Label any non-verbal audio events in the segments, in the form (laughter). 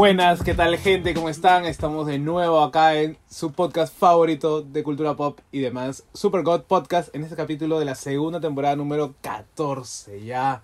Buenas, ¿qué tal gente? ¿Cómo están? Estamos de nuevo acá en su podcast favorito de cultura pop y demás, Super God Podcast, en este capítulo de la segunda temporada número 14. Ya,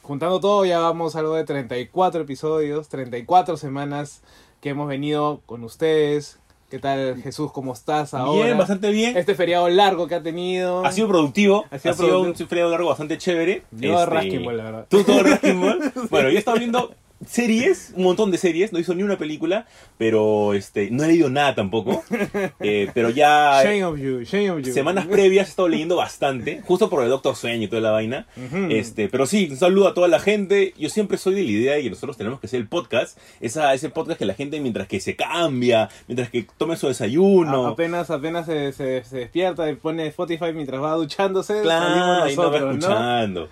juntando todo, ya vamos a algo de 34 episodios, 34 semanas que hemos venido con ustedes. ¿Qué tal Jesús? ¿Cómo estás ahora? Bien, bastante bien. Este feriado largo que ha tenido. Ha sido productivo. Ha Ha sido sido, productivo. un feriado largo bastante chévere. Yo Este, la verdad. Tú todo (laughs) Ball. Bueno, yo estaba viendo series, un montón de series. No hizo ni una película, pero este, no he leído nada tampoco. (laughs) Eh, pero ya Shame of you, shame of you. semanas previas he estado leyendo bastante, justo por el Doctor Sueño y toda la vaina. Este, pero sí, un saludo a toda la gente. Yo siempre soy de la idea de que nosotros tenemos que hacer el podcast. Esa, ese podcast que la gente mientras que se cambia, mientras que tome su desayuno. A- apenas apenas se, se, se despierta y pone Spotify mientras va duchándose, Claro, salimos ahí nos va nosotros, ¿no? escuchando.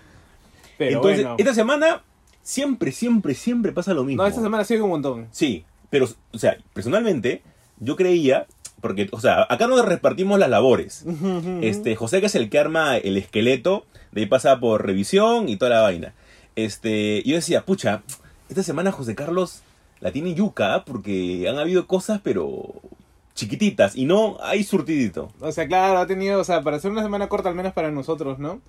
Pero Entonces, bueno. esta semana siempre, siempre, siempre pasa lo mismo. No, esta semana ha sido un montón. Sí, pero, o sea, personalmente, yo creía, porque, o sea, acá nos repartimos las labores. Este, José que es el que arma el esqueleto, de ahí pasa por revisión y toda la vaina. Este, yo decía, pucha, esta semana José Carlos la tiene yuca, porque han habido cosas, pero chiquititas, y no hay surtidito. O sea, claro, ha tenido, o sea, para ser una semana corta al menos para nosotros, ¿no?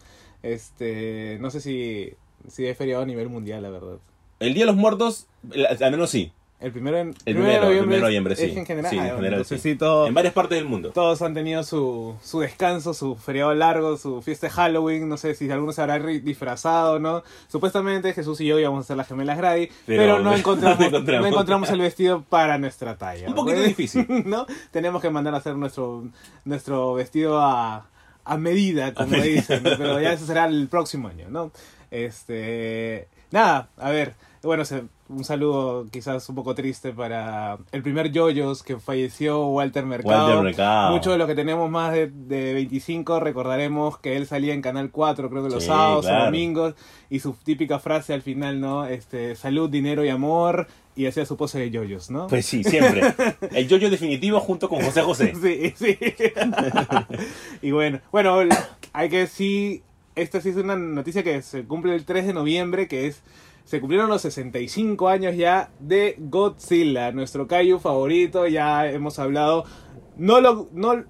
Este, no sé si, si es feriado a nivel mundial, la verdad. El Día de los Muertos, al menos sí, El primero, en, El primero de primero, el noviembre, primero de es- noviembre, es sí. en general. Sí, en Ah, general, entonces sí. sí, todo- en varias partes del mundo. todos han tenido su, su descanso, su feriado largo, su fiesta de Halloween, no sé si alguno se habrá disfrazado, ¿no? Supuestamente Jesús y yo íbamos a hacer las gemelas Grady, pero, Pero no, (laughs) no encontramos, no, encontramos. encontramos. el vestido para nuestra talla. Un poquito difícil. (laughs) ¿No? Tenemos que mandar a hacer nuestro, nuestro vestido a, a medida, como medida. dicen, pero ya eso será el próximo año, ¿no? Este, nada, a ver, bueno, un saludo quizás un poco triste para el primer Yoyos que falleció, Walter Mercado. Walter Mercado. Muchos de los que tenemos más de, de 25 recordaremos que él salía en Canal 4, creo que los Sí, sábados o domingos, y su típica frase al final, ¿no? Este, salud, dinero y amor, y hacía su pose de Yoyos, ¿no? Pues sí, siempre. (laughs) El yoyo definitivo junto con José José. Sí, sí. (laughs) y bueno, bueno, hay que sí, esta sí es una noticia que se cumple el 3 de noviembre, que es, se cumplieron los 65 años ya de Godzilla, nuestro kaiju favorito, ya hemos hablado, no lo, no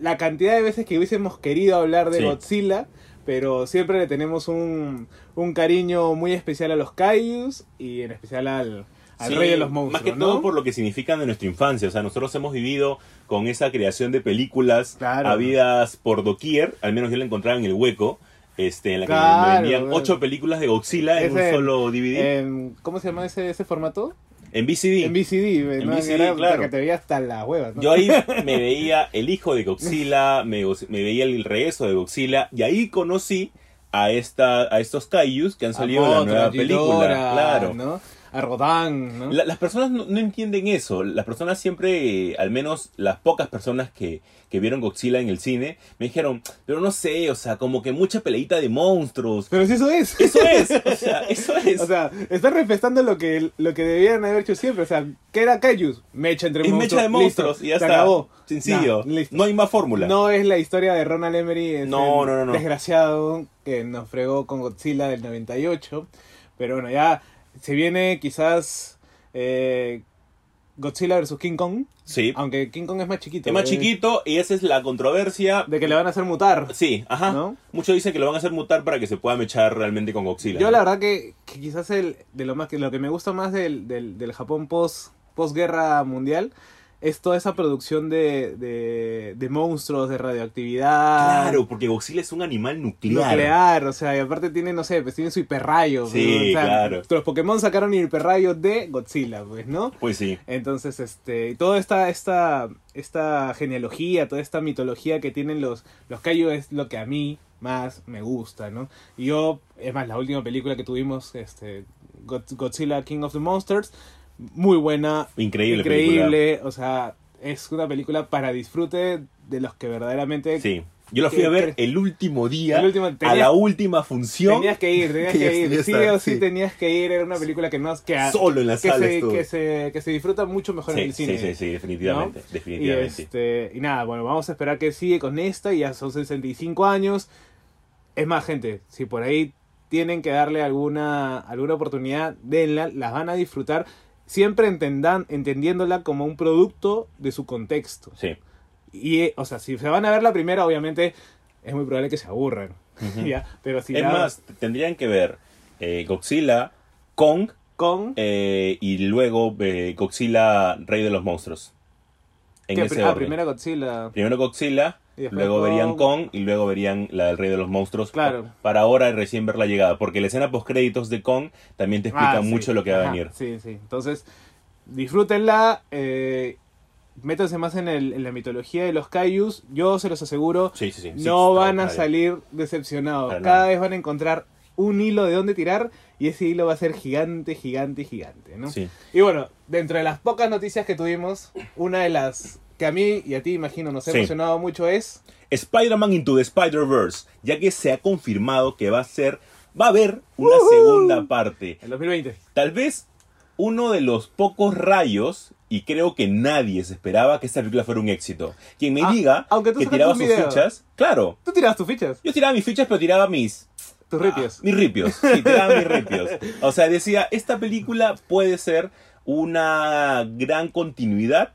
la cantidad de veces que hubiésemos querido hablar de Sí. Godzilla, pero siempre le tenemos un, un cariño muy especial a los kaijus y en especial al, al Sí, rey de los monstruos, Más que ¿no? todo por lo que significan de nuestra infancia. O sea, nosotros hemos vivido con esa creación de películas Claro. habidas por doquier. Al menos yo la encontraba en el hueco. Este, en la que Claro, me vendían ocho películas de Godzilla en un solo DVD. en- ¿Cómo se llama ese, ese formato? en VCD. En VCD, ¿no? VCD, Que era claro. que te veía hasta las huevas, ¿no? Yo ahí (laughs) me veía el hijo de Godzilla, me, me veía el regreso de Godzilla, y ahí conocí a esta a estos Kaijus que han salido en la nueva película. Claro. ¿no? A Rodan, ¿no? La- las personas no, no entienden eso. Las personas siempre, eh, al menos las pocas personas que, que vieron Godzilla en el cine, me dijeron, pero no sé, o sea, como que mucha peleita de monstruos. Pero si eso es. Eso es, o sea, (laughs) eso es. O sea, están respetando lo que, lo que debían haber hecho siempre. O sea, ¿qué era Kaijus? Mecha entre es monstruos. mecha de monstruos Listo, y ya se está. acabó. Sencillo. Nah, no hay más fórmula. No es la historia de Ronald Emery, no, no, no. desgraciado que nos fregó con Godzilla del 98. Pero bueno, ya se viene quizás eh, Godzilla vs. King Kong. Sí. Aunque King Kong es más chiquito. Es más ¿eh? chiquito y esa es la controversia. De que le van a hacer mutar. Sí, ajá. ¿No? Muchos dicen que lo van a hacer mutar para que se pueda mechar realmente con Godzilla. Yo ¿no? la verdad que, que quizás el, de lo más que lo que me gusta más del, del, del Japón post posguerra mundial es toda esa producción de, de, de monstruos, de radioactividad. Claro, porque Godzilla es un animal nuclear. Nuclear, o sea, y aparte tiene, no sé, pues tiene su hiperrayo. Sí, o sea, claro. Los Pokémon sacaron hiperrayo de Godzilla, pues, ¿no? Pues sí. Entonces, este, toda esta, esta, esta genealogía, toda esta mitología que tienen los, los Kaiju es lo que a mí más me gusta, ¿no? Y yo, es más, la última película que tuvimos, este, God- Godzilla King of the Monsters, muy buena, Increíble. increíble, o sea, es una película para disfrute de los que verdaderamente. Sí. Yo lo fui ¿Qué a ver el último día, El último- a la última función, tenías que ir, tenías (laughs) que ir, sí o sí, sí. tenías que ir, era una película que no que, solo en la que sala se, que se que se disfruta mucho mejor Sí, en el sí, cine. sí, sí, definitivamente, Y, definitivamente. este, y nada, bueno, vamos a esperar que sigue con esta. Y ya son 65 años. Es más, gente, si por ahí tienen que darle alguna, alguna oportunidad, denla, las van a disfrutar. Siempre entendan, entendiéndola como un producto de su contexto. Sí. Y, eh, o sea, si se van a ver la primera, obviamente es muy probable que se aburran. (laughs) Pero si Es más, tendrían que ver eh, Godzilla, Kong con... eh, y luego eh, Godzilla, Rey de los Monstruos. En ese ah, orden. primera Godzilla. Primero Godzilla, luego Kong. verían Kong y luego verían la del Rey de los Monstruos. Claro. pa- Para ahora recién ver la llegada, porque la escena post créditos de Kong también te explica Ah, sí. mucho lo que va a venir. Sí, sí. Entonces, disfrútenla. Eh, métanse más en, el- en la mitología de los Kaijus. Yo se los aseguro, Sí, sí, no van a salir decepcionados. Para Cada nada. vez van a encontrar un hilo de dónde tirar y ese hilo va a ser gigante, gigante, gigante, ¿no? Sí. Y bueno, dentro de las pocas noticias que tuvimos, una de las que a mí y a ti imagino nos ha Sí. emocionado mucho es Spider-Man Into the Spider-Verse, ya que se ha confirmado que va a ser, va a haber una segunda parte. el 2020. Tal vez uno de los pocos rayos, y creo que nadie se esperaba que esta película fuera un éxito. Quien me Ah, diga aunque tú que tiraba sus video. fichas, claro, Tú tiras tus fichas, yo tiraba mis fichas, pero tiraba mis, tus ripios. mis ripios. Sí, tiraba mis ripios. O sea, decía, esta película puede ser una gran continuidad,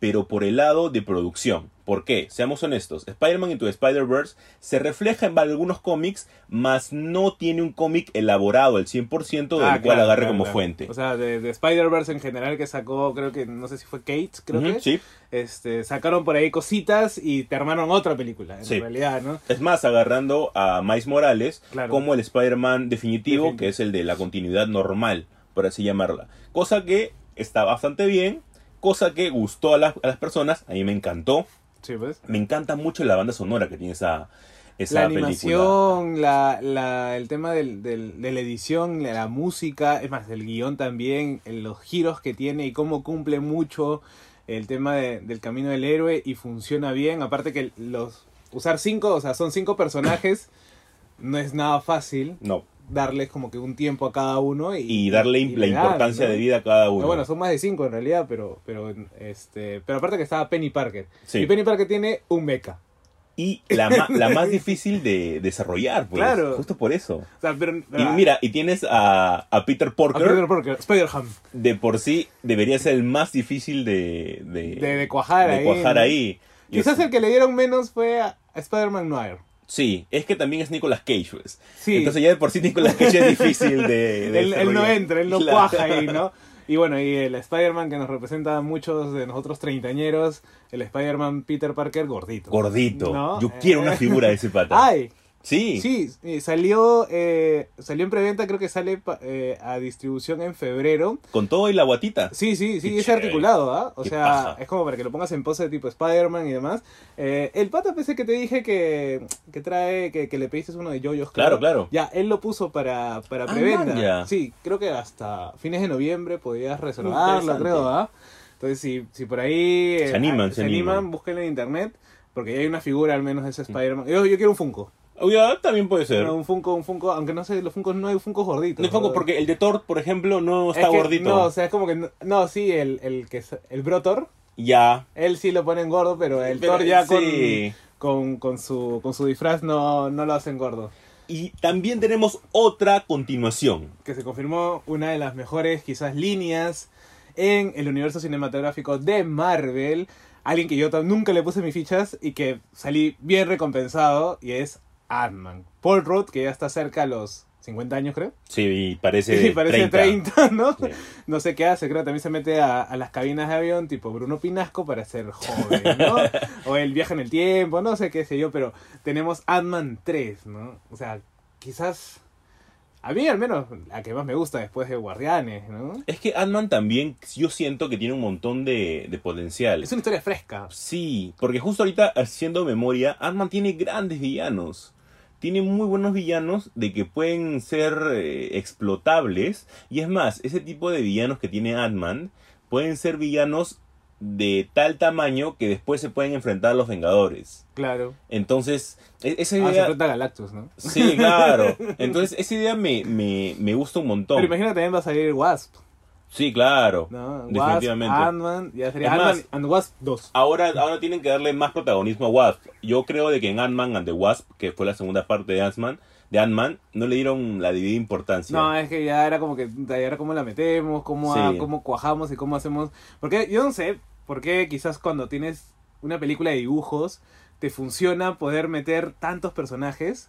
pero por el lado de producción. ¿Por qué? Seamos honestos. Spider-Man Into Spider-Verse se refleja en algunos cómics, mas no tiene un cómic elaborado al 100% del Ah, cual claro, agarre claro, como claro. fuente. O sea, de, de Spider-Verse en general que sacó, creo que, no sé si fue Kate, creo que. Sí. Este, sacaron por ahí cositas y te armaron otra película, en Sí. realidad, ¿no? Es más, agarrando a Miles Morales como el Spider-Man definitivo, Definitivo. que es el de la continuidad normal, por así llamarla. Cosa que está bastante bien, cosa que gustó a las, a las personas, a mí me encantó. Sí, pues. Me encanta mucho la banda sonora que tiene esa, esa La animación, la, la, el tema del, del- de la edición, la, la música, es más, el guion también, los giros que tiene y cómo cumple mucho el tema de- del camino del héroe y funciona bien. Aparte que los usar cinco, o sea, son cinco personajes, no es nada fácil No, darles como que un tiempo a cada uno y, y darle y la dan, importancia ¿no? de vida a cada uno. No, bueno, son más de cinco en realidad, pero, pero, este, pero aparte que estaba Penny Parker. Sí. Y Penny Parker tiene un mecha. Y la, la (laughs) más difícil de desarrollar, pues. Claro. Justo por eso. O sea, pero, Y mira, y tienes a, a Peter a Porker. Peter Parker, Spider-Ham. de por sí debería ser el más difícil de, de, De- de cuajar de ahí, cuajar ahí. Quizás es- el que le dieron menos fue a a Spider-Man Noir. Sí, es que también es Nicolas Cage, pues. Sí. Entonces ya de por sí Nicolas Cage es difícil de, (laughs) de él, él no entra, él no Claro. cuaja ahí, ¿no? (laughs) Y bueno, y el Spider-Man que nos representa a muchos de nosotros treintañeros, el Spider-Man Peter Parker gordito. Gordito. ¿No? Yo quiero Eh. una figura de ese pata. (laughs) ¡Ay! Sí. Sí, eh, salió, eh, salió en preventa, creo que sale pa- eh, a distribución en febrero. Con todo y la guatita. Sí, sí, sí, Qué es chévere. articulado, ¿ah? O sea, paja. es como para que lo pongas en pose de tipo Spider-Man y demás. Eh, el pata pensé que te dije que, que trae, que, que le pediste uno de yoyos. Claro, claro. Ya, él lo puso para, para Ah, preventa. Sí, creo que hasta fines de noviembre podías reservarlo, creo, ¿ah? Entonces, si, si por ahí eh, Se animan, se, se animan, animan. búsquenlo en internet, porque ya hay una figura al menos de ese Spider-Man. Yo, yo quiero un Funko. También puede ser. No, un Funko, un Funko, aunque no sé, los Funkos no hay Funkos gorditos. No poco porque el de Thor, por ejemplo, no está Es que- gordito. No, o sea, es como que. No, no, sí, el, el que es- el Brotor, Ya. él sí lo ponen gordo, pero el Pero, Thor ya sí. con, con, con, su, con su disfraz no, no lo hacen gordo. Y también tenemos otra continuación. Que se confirmó una de las mejores, quizás, líneas en el universo cinematográfico de Marvel. Alguien que yo nunca le puse mis fichas y que salí bien recompensado, y es Ant-Man. Paul Rudd, que ya está cerca a los 50 años, creo. Sí, y parece, (laughs) Sí, parece 30. 30, ¿no? No sé qué hace, creo también se mete a, a las cabinas de avión tipo Bruno Pinasco para ser joven, ¿no? (laughs) o el viaje en el tiempo, no sé qué sé yo, pero tenemos Ant-Man 3, ¿no? O sea, quizás a mí al menos la que más me gusta después de Guardianes, ¿no? Es que Ant-Man también, yo siento que tiene un montón de, de potencial. Es una historia fresca. Sí, porque justo ahorita haciendo memoria, Ant-Man tiene grandes villanos. Tiene muy buenos villanos de que pueden ser eh, explotables. Y es más, ese tipo de villanos que tiene Ant-Man pueden ser villanos de tal tamaño que después se pueden enfrentar a los Vengadores. Claro. Entonces, e- esa Ah, se idea... enfrenta a Galactus, ¿no? Sí, claro. (laughs) Entonces, esa idea me, me, me gusta un montón. Pero imagínate también va a salir Wasp, Sí, claro. ¿no? Definitivamente. Ant-Man, ya sería Ant-Man and Wasp 2. Ahora, ahora tienen que darle más protagonismo a Wasp. Yo creo de que en Ant-Man and the Wasp, que fue la segunda parte de Ant-Man, de Ant-Man, no le dieron la debida importancia. No, es que ya era como que, ya era cómo la metemos, cómo, a- cómo cuajamos y cómo hacemos. Porque yo no sé por qué quizás cuando tienes una película de dibujos te funciona poder meter tantos personajes,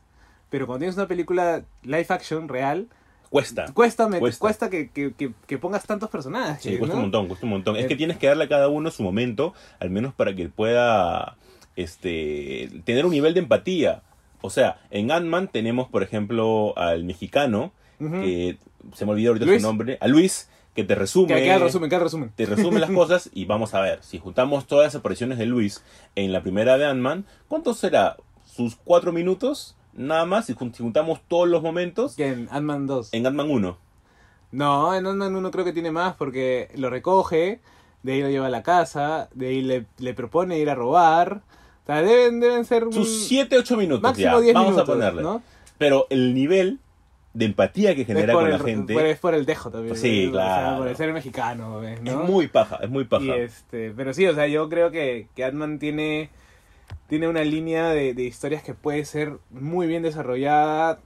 pero cuando tienes una película live action real, Cuesta. cuesta, met- Cuesta. cuesta. que, que, que, que pongas tantos personajes. Sí, cuesta ¿no? un montón, cuesta un montón. Es Eh, que tienes que darle a cada uno su momento, al menos para que pueda este, tener un nivel de empatía. O sea, en Ant-Man tenemos, por ejemplo, al mexicano, que se me olvidó ahorita Luis. su nombre, a Luis, que te resume, Que resumen. te resume las (laughs) cosas y vamos a ver, si juntamos todas las apariciones de Luis en la primera de Ant-Man, ¿cuánto será? ¿Sus cuatro minutos? Nada más, si jun- si juntamos todos los momentos Que en Ant-Man 2. en Ant-Man 1. No, en Ant-Man 1 creo que tiene más porque lo recoge, de ahí lo lleva a la casa, de ahí le, le propone ir a robar. O sea, deben, deben ser un- Sus 7, 8 minutos máximo ya, 10 vamos minutos, a ponerle. ¿no? Pero el nivel de empatía que genera con el, la gente por- es por el dejo también. Sí, ¿no? O sea, claro. por el ser mexicano, ¿ves? ¿no? es muy paja, es muy paja. Y este, pero sí, o sea, yo creo que, que Ant-Man tiene, tiene una línea de, de historias que puede ser muy bien desarrollada,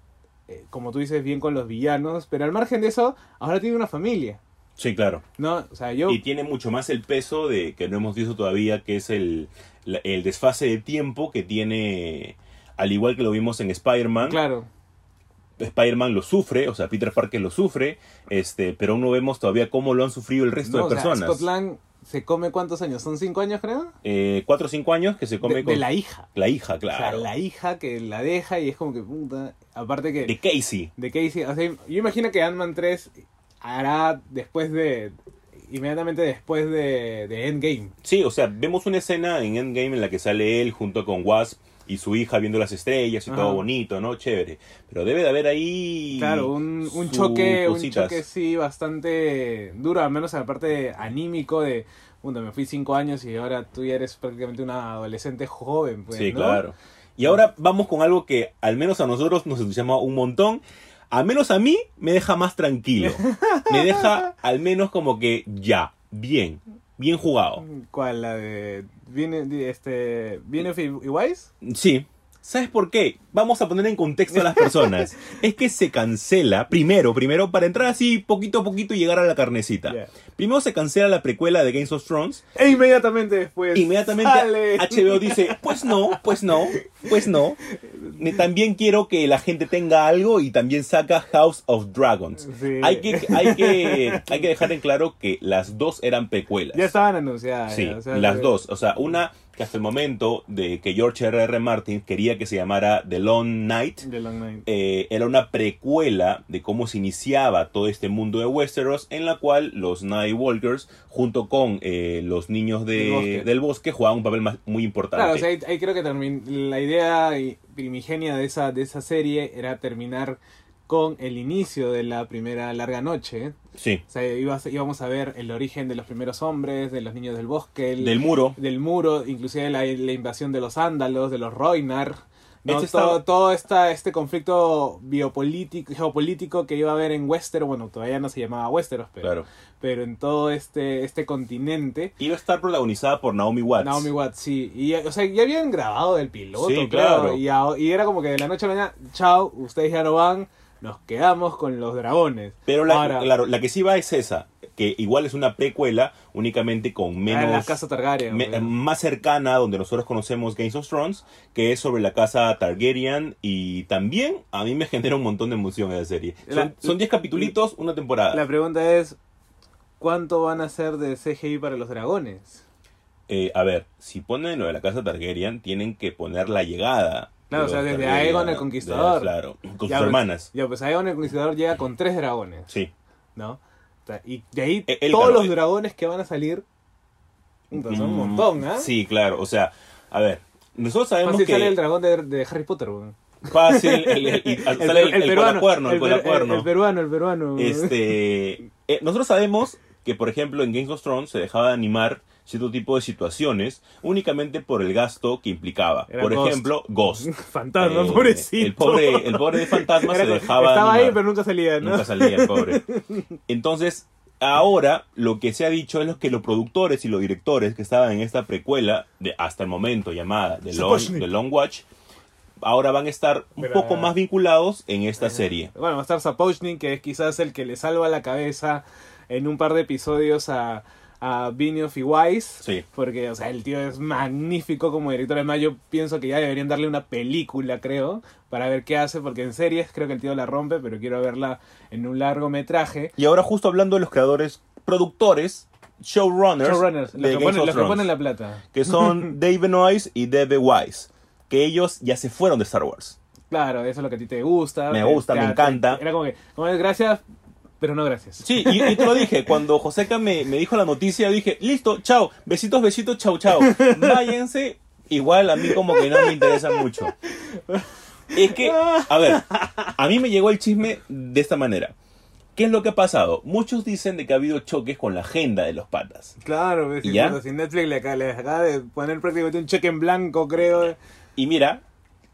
eh, como tú dices, bien con los villanos, pero al margen de eso, ahora tiene una familia, Sí, claro. ¿no? O sea, yo... Y tiene mucho más el peso de que no hemos visto todavía, que es el, el desfase de tiempo que tiene, al igual que lo vimos en Spider-Man. Claro, Spider-Man lo sufre, o sea, Peter Parker lo sufre, este, pero aún no vemos todavía cómo lo han sufrido el resto ¿no? de O sea, personas. Scott Lang se come cuántos años, son cinco años creo, Eh, cuatro o cinco años que se come de, con de la hija. la hija, O claro. sea, la hija que la deja y es como que puta, aparte que... De Casey. de Casey. O sea, yo imagino que Ant-Man 3 hará después de. Inmediatamente después de, de Endgame. Sí, o sea, vemos una escena en Endgame en la que sale él junto con Wasp y su hija viendo las estrellas y Ajá. todo bonito, ¿no? Chévere. Pero debe de haber ahí. Claro, un, un choque, un choque sí bastante duro, al menos en la parte anímico de. Bueno, me fui cinco años y ahora tú ya eres prácticamente una adolescente joven, pues. Sí, ¿no? claro. Y ahora vamos con algo que al menos a nosotros nos entusiasma un montón. Al menos a mí me deja más tranquilo. (laughs) Me deja al menos como que ya, bien, bien jugado. ¿Cuál? La de. ¿Viene, este, ¿viene y Wise? Sí. ¿Sabes por qué? Vamos a poner en contexto a las personas. (laughs) es que se cancela, primero, primero, para entrar así poquito a poquito y llegar a la carnecita. Primero se cancela la precuela de Games of Thrones. E inmediatamente después. Inmediatamente sale. HBO dice, pues no, pues no, pues no. También quiero que la gente tenga algo y también saca House of Dragons. Sí. Hay, que, hay, que, hay que dejar en claro que las dos eran precuelas. Ya estaban anunciadas. Sí, ya, o sea, las dos. O sea, una que hasta el momento de que George R. R. Martin quería que se llamara The Long Night, The Long Night. eh, era una precuela de cómo se iniciaba todo este mundo de Westeros, en la cual los Night Walkers, junto con eh, los niños de- Del bosque. del bosque, jugaban un papel más, muy importante. Claro, o sea, ahí, ahí creo que la idea primigenia de esa, de esa serie era terminar con el inicio de la primera larga noche. sí, O sea, ibas- íbamos a ver el origen de los primeros hombres, de los niños del bosque, el- del muro. del muro, inclusive la, la invasión de los ándalos, de los Roinar. ¿no? Este todo, está- todo esta, este conflicto biopolítico, geopolítico que iba a haber en Westeros, bueno, todavía no se llamaba Westeros, pero, Claro. pero en todo este, este continente. Iba a estar protagonizada por Naomi Watts. Naomi Watts, sí. Y, o sea, ya habían grabado el piloto, Sí, claro. claro. Y, y era como que de la noche a la mañana, chao, ustedes ya no van, nos quedamos con los dragones. Pero la, Ahora, claro, la que sí va es esa, que igual es una precuela, únicamente con ah, menos... la casa Targaryen. me- más cercana a donde nosotros conocemos Games of Thrones, que es sobre la casa Targaryen y también a mí me (laughs) genera un montón de emoción esa serie. Son- La- Son 10 capitulitos, una temporada. La pregunta es, ¿cuánto van a hacer de CGI para los dragones? Eh, a ver, si ponen lo de la casa Targaryen, tienen que poner la llegada. Claro, o sea, desde Aegon el de- Conquistador. claro, con Ya, sus pues, hermanas. Ya, pues Aegon el Conquistador llega con tres dragones, Sí. ¿no? O sea, y de ahí el- todos claro, los eh, dragones que van a salir, son un Mm, montón, ¿ah? Sí, claro, o sea, a ver, nosotros sabemos Fácil que... sale el dragón de, de Harry Potter, güey. Fácil, (laughs) el, sale el, el colacuerno, el el, per- colacuerno. el- peruano, el peruano. Este, eh, nosotros sabemos que, por ejemplo, en Games of Thrones se dejaba de animar cierto tipo de situaciones únicamente por el gasto que implicaba. Era por Ghost. ejemplo, Ghost. (laughs) Fantasma, Eh, pobrecito. El pobre, el pobre de fantasma Era se dejaba Estaba ahí, pero nunca salía, ¿no? Nunca salía el pobre. (laughs) Entonces, ahora lo que se ha dicho es que los productores y los directores que estaban en esta precuela, de hasta el momento llamada The Long. The Long Watch, ahora van a estar un Pero, poco más vinculados en esta serie. Bueno, va a estar Sapochnik, que es quizás el que le salva la cabeza en un par de episodios a, a Benioff y Weiss. Sí. Porque, o sea, el tío es magnífico como director. Además, yo pienso que ya deberían darle una película, creo, para ver qué hace. Porque en series creo que el tío la rompe, pero quiero verla en un largometraje. Y ahora justo hablando de los creadores, productores, showrunners, Showrunners, los que, Game ponen, que la plata. que son (laughs) Dave Benoist y Debe Wise, que ellos ya se fueron de Star Wars. Claro, eso es lo que a ti te gusta. Me gusta, te- me te- encanta. Era como que, como es, gracias, pero no gracias. Sí, y, y te lo dije, cuando Joseca me, me dijo la noticia, dije, listo, chao, besitos, besitos, chao, chao. Váyanse, igual a mí como que no me interesa mucho. Es que, a ver, a mí me llegó el chisme de esta manera. ¿Qué es lo que ha pasado? Muchos dicen de que ha habido choques con la agenda de los patas. Claro, ¿Y si, ya? si Netflix le acaba, le acaba de poner prácticamente un cheque en blanco, creo. Y mira,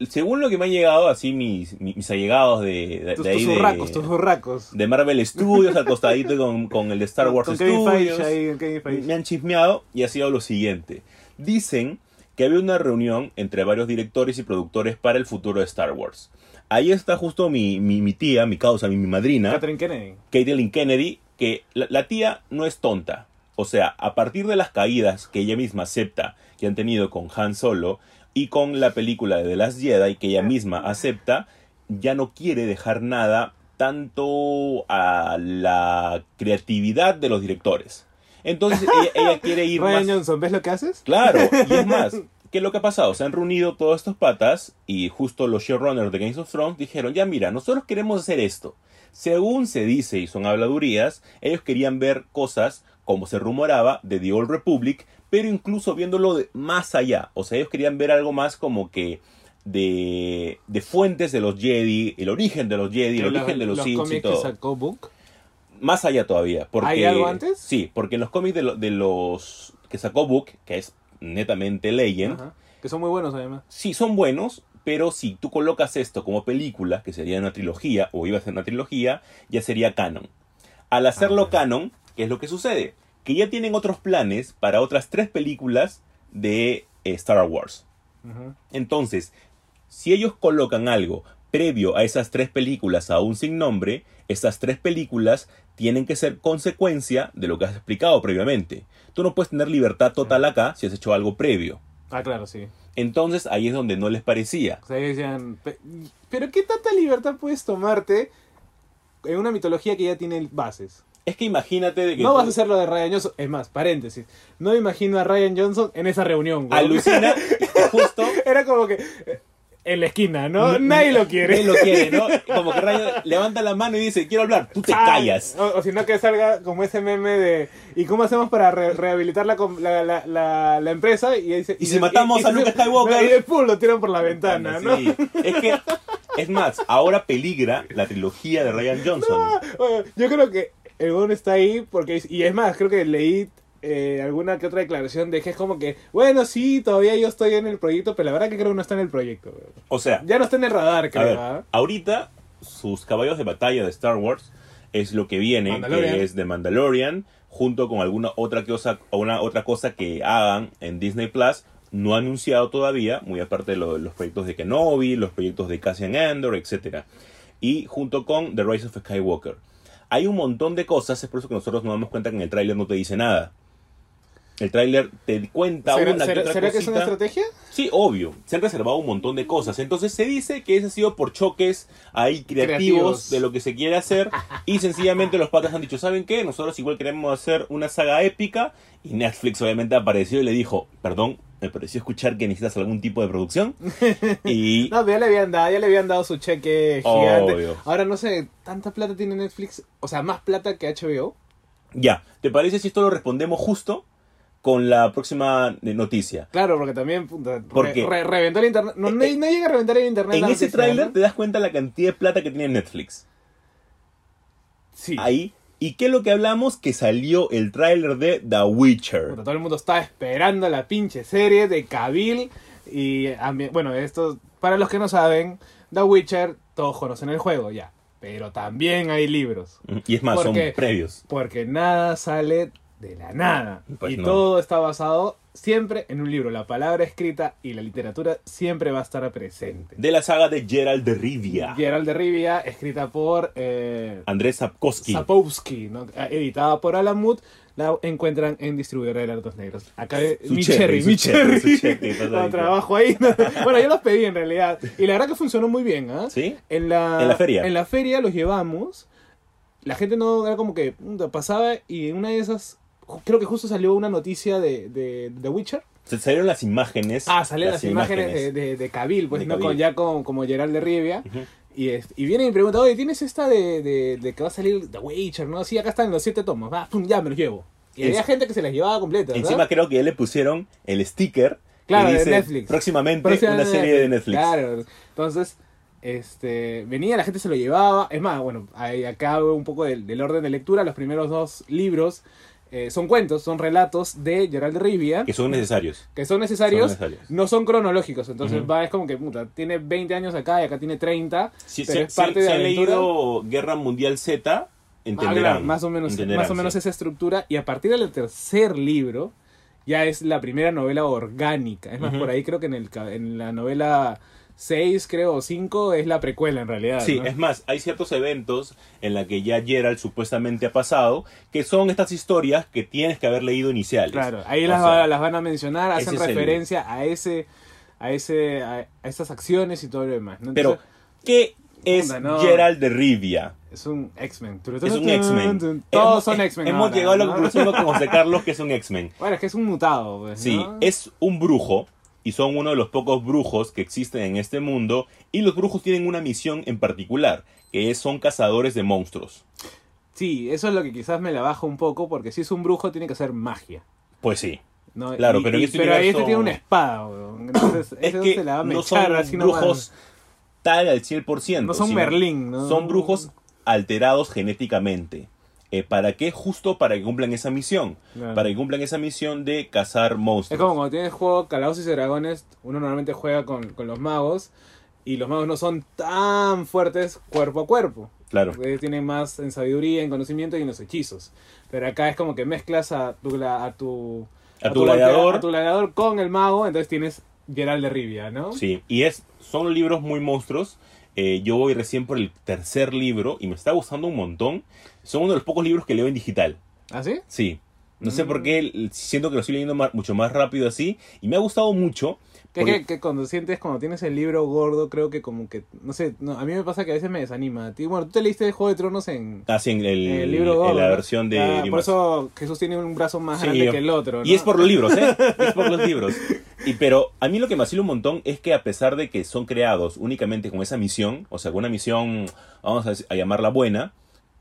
según lo que me han llegado, así mis, mis, allegados de, de, Tus, de ahí tus de- hurracos, tus de Marvel Studios al costadito con, con el de Star Wars Con Studios. Ahí, con me han chismeado y ha sido lo siguiente. Dicen que había una reunión entre varios directores y productores para el futuro de Star Wars. Ahí está justo mi, mi, mi tía, mi causa, mi, mi madrina, Catherine Kennedy. Caitlyn Kennedy, que la, la tía no es tonta. O sea, a partir de las caídas que ella misma acepta que han tenido con Han Solo y con la película de The Last Jedi que ella misma acepta, ya no quiere dejar nada tanto a la creatividad de los directores. Entonces ella, ella (laughs) quiere ir Ryan más... Johnson, ¿ves lo que haces? Claro, y es (laughs) más, ¿qué es lo que ha pasado? Se han reunido todos estos patas y justo los showrunners de Games of Thrones dijeron, ya mira, nosotros queremos hacer esto. Según se dice y son habladurías, ellos querían ver cosas, como se rumoraba, de The Old Republic, pero incluso viéndolo de más allá. O sea, ellos querían ver algo más como que de, de fuentes de los Jedi, el origen de los Jedi, el origen de los, los Sith y cómics que todo. sacó Book. Más allá todavía. Porque, ¿Hay algo antes? Sí, porque en los cómics de, lo- de los que sacó Book, que es netamente Legend, Ajá. Que son muy buenos además. sí son buenos, pero si tú colocas esto como película, que sería una trilogía, o iba a ser una trilogía, ya sería canon. Al hacerlo Ah. canon, ¿qué es lo que sucede? Que ya tienen otros planes para otras tres películas de eh, Star Wars. Entonces, si ellos colocan algo previo a esas tres películas aún sin nombre, esas tres películas tienen que ser consecuencia de lo que has explicado previamente. Tú no puedes tener libertad total acá si has hecho algo previo. Ah, claro, sí. Entonces ahí es donde no les parecía. O sea, ellos decían, "Pe- pero ¿qué tanta libertad puedes tomarte en una mitología que ya tiene bases? Es que imagínate de que No tú- vas a hacer lo de Ryan Johnson. Es más, paréntesis. No me imagino a Ryan Johnson en esa reunión. güey. alucina justo (laughs) Era como que eh, en la esquina, ¿no? Nadie lo quiere. Nadie lo quiere, ¿no? (laughs) Como que Rayo levanta la mano y dice, quiero hablar, tú te callas. O, o si no que salga como ese meme de ¿y cómo hacemos para re- rehabilitar la, la, la, empresa? Y, dice, ¿Y si matamos a se- Luke Skywalker? Y después lo tiran por la ventana, ¿no? Sí. Es que, es más, ahora peligra la trilogía de Ryan (laughs) Johnson. Yo creo que el Gon está ahí porque y es más, creo que leí eh, alguna que otra declaración de que es como que, bueno, sí, todavía yo estoy en el proyecto, pero la verdad que creo que no está en el proyecto. O sea, Ya no está en el radar, a creo. ver, ¿ah? ahorita sus caballos de batalla de Star Wars es lo que viene, que es de Mandalorian, junto con alguna otra cosa, una otra cosa que hagan en Disney Plus. No anunciado todavía, muy aparte de lo- los proyectos de Kenobi, los proyectos de Cassian Andor, etc. Y junto con The Rise of Skywalker. Hay un montón de cosas, es por eso que nosotros nos damos cuenta que en el tráiler no te dice nada. El tráiler te cuenta ¿Será, una que será- otra será que es una estrategia? Sí, obvio. Se han reservado un montón de cosas. Entonces se dice que ese ha sido por choques ahí creativos, Creativos. de lo que se quiere hacer. Y sencillamente los patas han dicho, ¿saben qué? Nosotros igual queremos hacer una saga épica. Y Netflix obviamente apareció y le dijo, perdón, me pareció escuchar que necesitas algún tipo de producción. (laughs) Y No, ya le habían dado, ya le habían dado su cheque gigante. Obvio. Ahora no sé, tanta plata tiene Netflix, o sea, más plata que HBO. ya, ¿te parece si esto lo respondemos justo con la próxima eh, noticia? Claro, porque también puta, ¿Por re- qué? re- reventó el internet. No, Eh, no llega a reventar el internet. En ese noticia, tráiler ¿no? te das cuenta la cantidad de plata que tiene Netflix. Sí. Ahí. ¿Y qué es lo que hablamos? Que salió el tráiler de The Witcher. Puta, todo el mundo estaba esperando la pinche serie de Cavill. Y bueno, esto, para los que no saben, The Witcher, todos conocen el juego ya. Pero también hay libros. Y es más, son Porque- previos. Porque nada sale de la nada. Pues y no. todo está basado siempre en un libro. La palabra escrita y la literatura siempre va a estar presente. De la saga de Gerald de Rivia. Gerald de Rivia, escrita por eh, Andrés Sapkowski. Eh, editada por Alan Mood, la encuentran en distribuidora de Lardos Negros. Acá eh, Su mi cherry, cherry, mi cherry. (laughs) No, trabajo ahí. bueno, yo los pedí en realidad. Y la verdad que funcionó muy bien, ¿ah? ¿Sí? En la, En la feria. En la feria los llevamos. La gente no era como que pasaba y en una de esas, creo que justo salió una noticia de, de, de The Witcher. Se salieron las imágenes. Ah, salieron las, imágenes, de, de, de Cabil, pues, ¿no? Con, ya con, como Gerald de Rivia. Y, es- y viene y me pregunta, oye, ¿tienes esta de, de, de que va a salir The Witcher, no? Sí, acá están los siete tomos. Va, pum, ya me los llevo. Y había Es- gente que se las llevaba completas. Encima creo que ya le pusieron el sticker. Claro, de Netflix. Próximamente Próximamente una serie de Netflix. Claro. Entonces, este, venía, la gente se lo llevaba. Es más, bueno, acá un poco del, del orden de lectura. Los primeros dos libros eh, son cuentos, son relatos de Gerald de Rivia. Que son necesarios. que son necesarios, Son necesarios. no son cronológicos. Entonces va, es como que, puta, tiene 20 años acá y acá tiene 30. Si, pero si- es parte de han aventura. leído Guerra Mundial Z, Ah, entenderán. claro, más o menos, entenderán, más o menos sí. esa estructura. Y a partir del tercer libro, ya es la primera novela orgánica. Es más, por ahí creo que en, el, en la novela 6, creo, o 5, es la precuela en realidad. Sí, ¿no? es más, hay ciertos eventos en la que ya Gerald supuestamente ha pasado, que son estas historias que tienes que haber leído iniciales. Claro, ahí las, sea, va- las van a mencionar, hacen el- referencia a ese a ese a, esas acciones y todo lo demás. ¿no? Pero, ¿qué es no. Gerald de Rivia? es un X-Men. Es un X-Men. Todos son X-Men. Hemos ahora, llegado a la conclusión con José Carlos que es un X-Men. Bueno, es que es un mutado, pues, Sí, es un brujo y son uno de los pocos brujos que existen en este mundo y los brujos tienen una misión en particular, que es, son cazadores de monstruos. Sí, eso es lo que quizás me la baja un poco, porque si es un brujo tiene que hacer magia. Pues sí. ¿no? Claro, Y- pero en este pero universo- este tiene una espada, weón. Entonces, (coughs) Es que se la va a no son así nomás. brujos tal al 100%. No son Merlín, ¿no? Son brujos alterados genéticamente. Eh, ¿Para qué? Justo para que cumplan esa misión. Claro. Para que cumplan esa misión de cazar Es monstruos. como cuando tienes juego Calabozos y Dragones, uno normalmente juega con, con los magos, y los magos no son tan fuertes cuerpo a cuerpo. Claro. Ellos tienen más en sabiduría, en conocimiento y en los hechizos. Pero acá es como que mezclas a tu, a tu, A tu gladiador. a tu gladiador con el mago, entonces tienes Gerald de Rivia, ¿no? Sí, y es, son libros muy monstruos. Eh, yo voy recién por el tercer libro y me está gustando un montón. Son uno de los pocos libros que leo en digital. ¿Ah, sí? Sí. No sé Mm. por qué, l- siento que lo estoy leyendo mucho más rápido así. Y me ha gustado mucho. Que, porque- que, que cuando sientes, cuando tienes el libro gordo, creo que como que, no sé, no, a mí me pasa que a veces me desanima. A ti, bueno, tú te leíste Juego de Tronos en, en, el, en el libro en gordo. la versión de... Ah, por eso Jesús tiene un brazo más Sí, grande yo- que el otro. Y es por los libros, ¿eh? (laughs) Es por los libros. Y, pero a mí lo que me vacila un montón es que a pesar de que son creados únicamente con esa misión, o sea, con una misión, vamos a llamarla buena,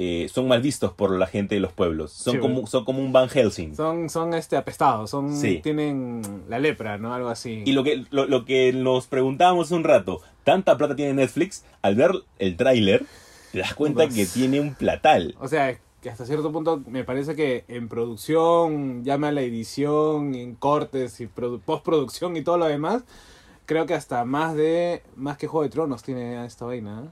eh, son mal vistos por la gente de los pueblos. Son, Sí, como, son como un Van Helsing. Son, son este, apestados, son, Sí. tienen la lepra, ¿no? Algo así. Y lo que, lo, lo que nos preguntábamos un rato, tanta plata tiene Netflix, al ver el tráiler, te das cuenta Pues- que tiene un platal. O sea, que hasta cierto punto me parece que en producción, llame a la edición, en cortes y produ- postproducción y todo lo demás, creo que hasta más de más que Juego de Tronos tiene esta vaina. ¿eh?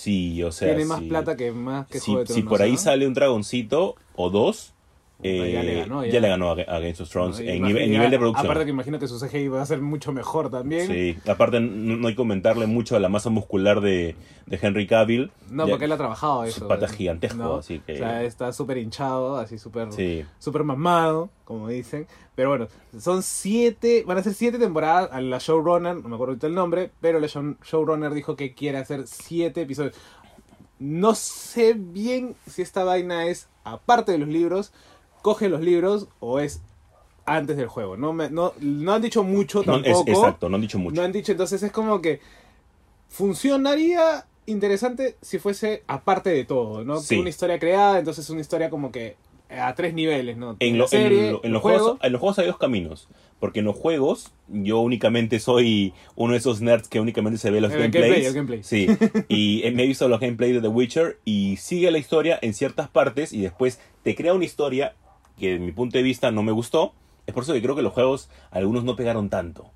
Sí, o sea, tiene más plata que más que si, de si por ahí ¿no? sale un dragoncito o dos, eh, ya le ganó, ya ya. le ganó a, a Games of Thrones ¿no? En, nivel, en nivel de producción. Aparte que imagino que su CGI va a ser mucho mejor también. Sí, aparte no, no hay que comentarle mucho a la masa muscular de, de Henry Cavill. No, Ya- porque él ha trabajado eso. Su pata ¿eh? es gigantesco, ¿no? así que- O sea, está súper hinchado, así súper Sí, súper mamado, como dicen. Pero bueno, son siete, van a ser siete temporadas. A la showrunner, no me acuerdo ahorita el nombre, pero la show- showrunner dijo que quiere hacer siete episodios. No sé bien si esta vaina es aparte de los libros, coge los libros o es antes del juego. No, me, no, no han dicho mucho No, es- tampoco. exacto, no han dicho mucho. No han dicho, entonces es como que funcionaría interesante si fuese aparte de todo, ¿no? Sí. Una historia creada, entonces una historia como que a tres niveles, ¿no? En, lo- en lo- los juego. juegos, en los juegos hay dos caminos. Porque en los juegos yo únicamente soy uno de esos nerds que únicamente se ve los El gameplays. gameplay, el gameplay. Sí. Y me he visto los gameplays de The Witcher y sigue la historia en ciertas partes y después te crea una historia que de mi punto de vista no me gustó. Es por eso que creo que los juegos algunos no pegaron tanto.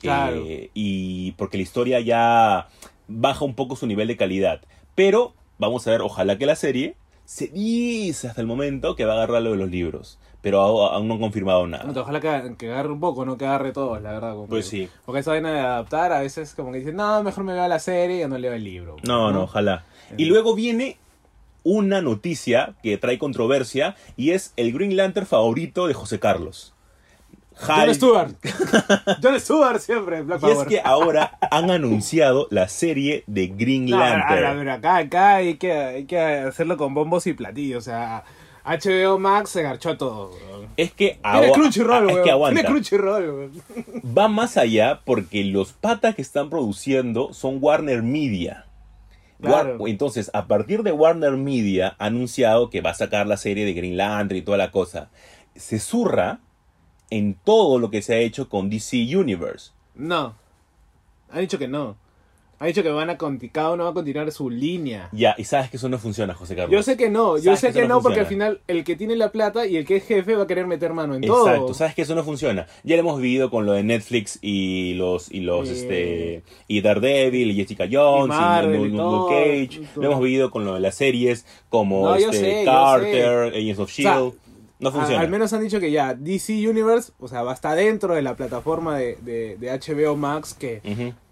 Claro. Eh, y porque la historia ya baja un poco su nivel de calidad. Pero vamos a ver, ojalá que la serie Se dice hasta el momento que va a agarrar lo de los libros, pero aún no han confirmado nada. Ojalá que, que agarre un poco, no que agarre todos, la verdad. Pues sí. Porque esa vaina de adaptar a veces como que dicen, no, mejor me veo la serie y no leo el libro. No, no, ojalá. Y luego viene una noticia que trae controversia y es el Green Lantern favorito de José Carlos. John Hal- Stewart. (laughs) John Stewart siempre, Black Y es que ahora han anunciado la serie de Green No, Lantern. ver, acá, acá hay que, hay que hacerlo con bombos y platillos. O sea, HBO Max se garchó a todo. Es que ahora Crunchyroll, es que aguanta. Tiene Crunchyroll. Va más allá porque los patas que están produciendo son Warner Media. Claro. War- Entonces, a partir de Warner Media ha anunciado que va a sacar la serie de Green Lantern y toda la cosa. Se zurra en todo lo que se ha hecho con DC Universe. No. Ha dicho que no. Ha dicho que van a cada uno va a continuar su línea. Ya, y sabes que eso no funciona, José Carlos. Yo sé que no, yo sé que no no, porque al final el que tiene la plata y el que es jefe va a querer meter mano en Exacto, todo. sabes que eso no funciona. Ya lo hemos vivido con lo de Netflix y los y los este y Daredevil y Jessica Jones Y Marvel y todo, Cage. todo. Lo hemos vivido con lo de las series como No, este sé, Carter, Agents of O sea, Shield. no A- funciona. al menos han dicho que ya DC Universe, o sea, va a estar dentro de la plataforma de, de, de HBO Max que.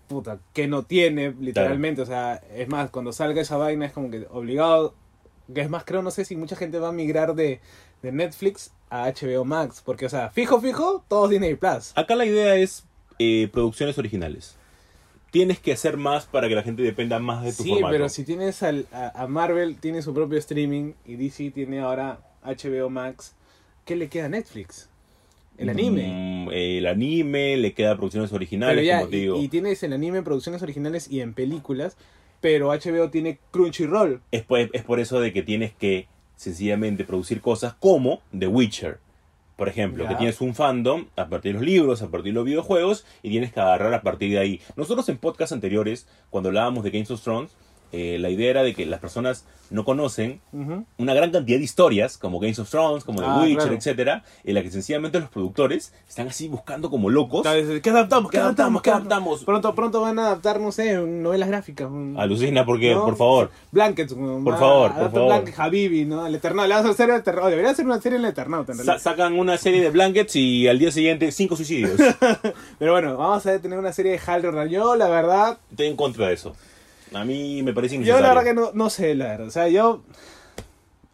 Puta, que no tiene, literalmente. O sea, es más, cuando salga esa vaina es como que obligado. Que es más, creo, no sé si mucha gente va a migrar de, de Netflix a HBO Max. Porque, o sea, fijo, fijo, todos Disney Plus. Acá la idea es eh, producciones originales. Tienes que hacer más para que la gente dependa más de tu Sí, formato. pero si tienes al- a, a Marvel, tiene su propio streaming y DC tiene ahora HBO Max, ¿qué le queda a Netflix? El anime. Mm, el anime, le queda producciones originales, ya, como te y, digo. y tienes el anime en producciones originales y en películas, pero HBO tiene Crunchyroll. es, por, es por eso de que tienes que sencillamente producir cosas como The Witcher. Por ejemplo, Ya. que tienes un fandom a partir de los libros, a partir de los videojuegos, y tienes que agarrar a partir de ahí. Nosotros en podcasts anteriores, cuando hablábamos de Games of Thrones, eh, la idea era de que las personas no conocen Ujú. una gran cantidad de historias, como Games of Thrones, como The Ah, Witcher, claro. etcétera, en la que sencillamente los productores están así buscando como locos. ¿Qué adaptamos? ¿Qué ¿Qué adaptamos? ¿Qué adaptamos? Pronto, pronto van a adaptar, no sé, novelas gráficas. Alucina porque, ¿no? por favor. Blankets. Por va- favor, por favor. Blanket, Habibi, ¿no? El Eternauta. Le vas a hacer el Eternauta. Debería ser una serie en el Eternauta, en Sa- realidad. sacan una serie de blankets y al día siguiente cinco suicidios. (laughs) Pero bueno, vamos a tener una serie de Hal Jordan. Yo, la verdad, Estoy en contra de eso. A mí me parece Yo innecesario. la verdad que no, no sé, la verdad. O sea, yo...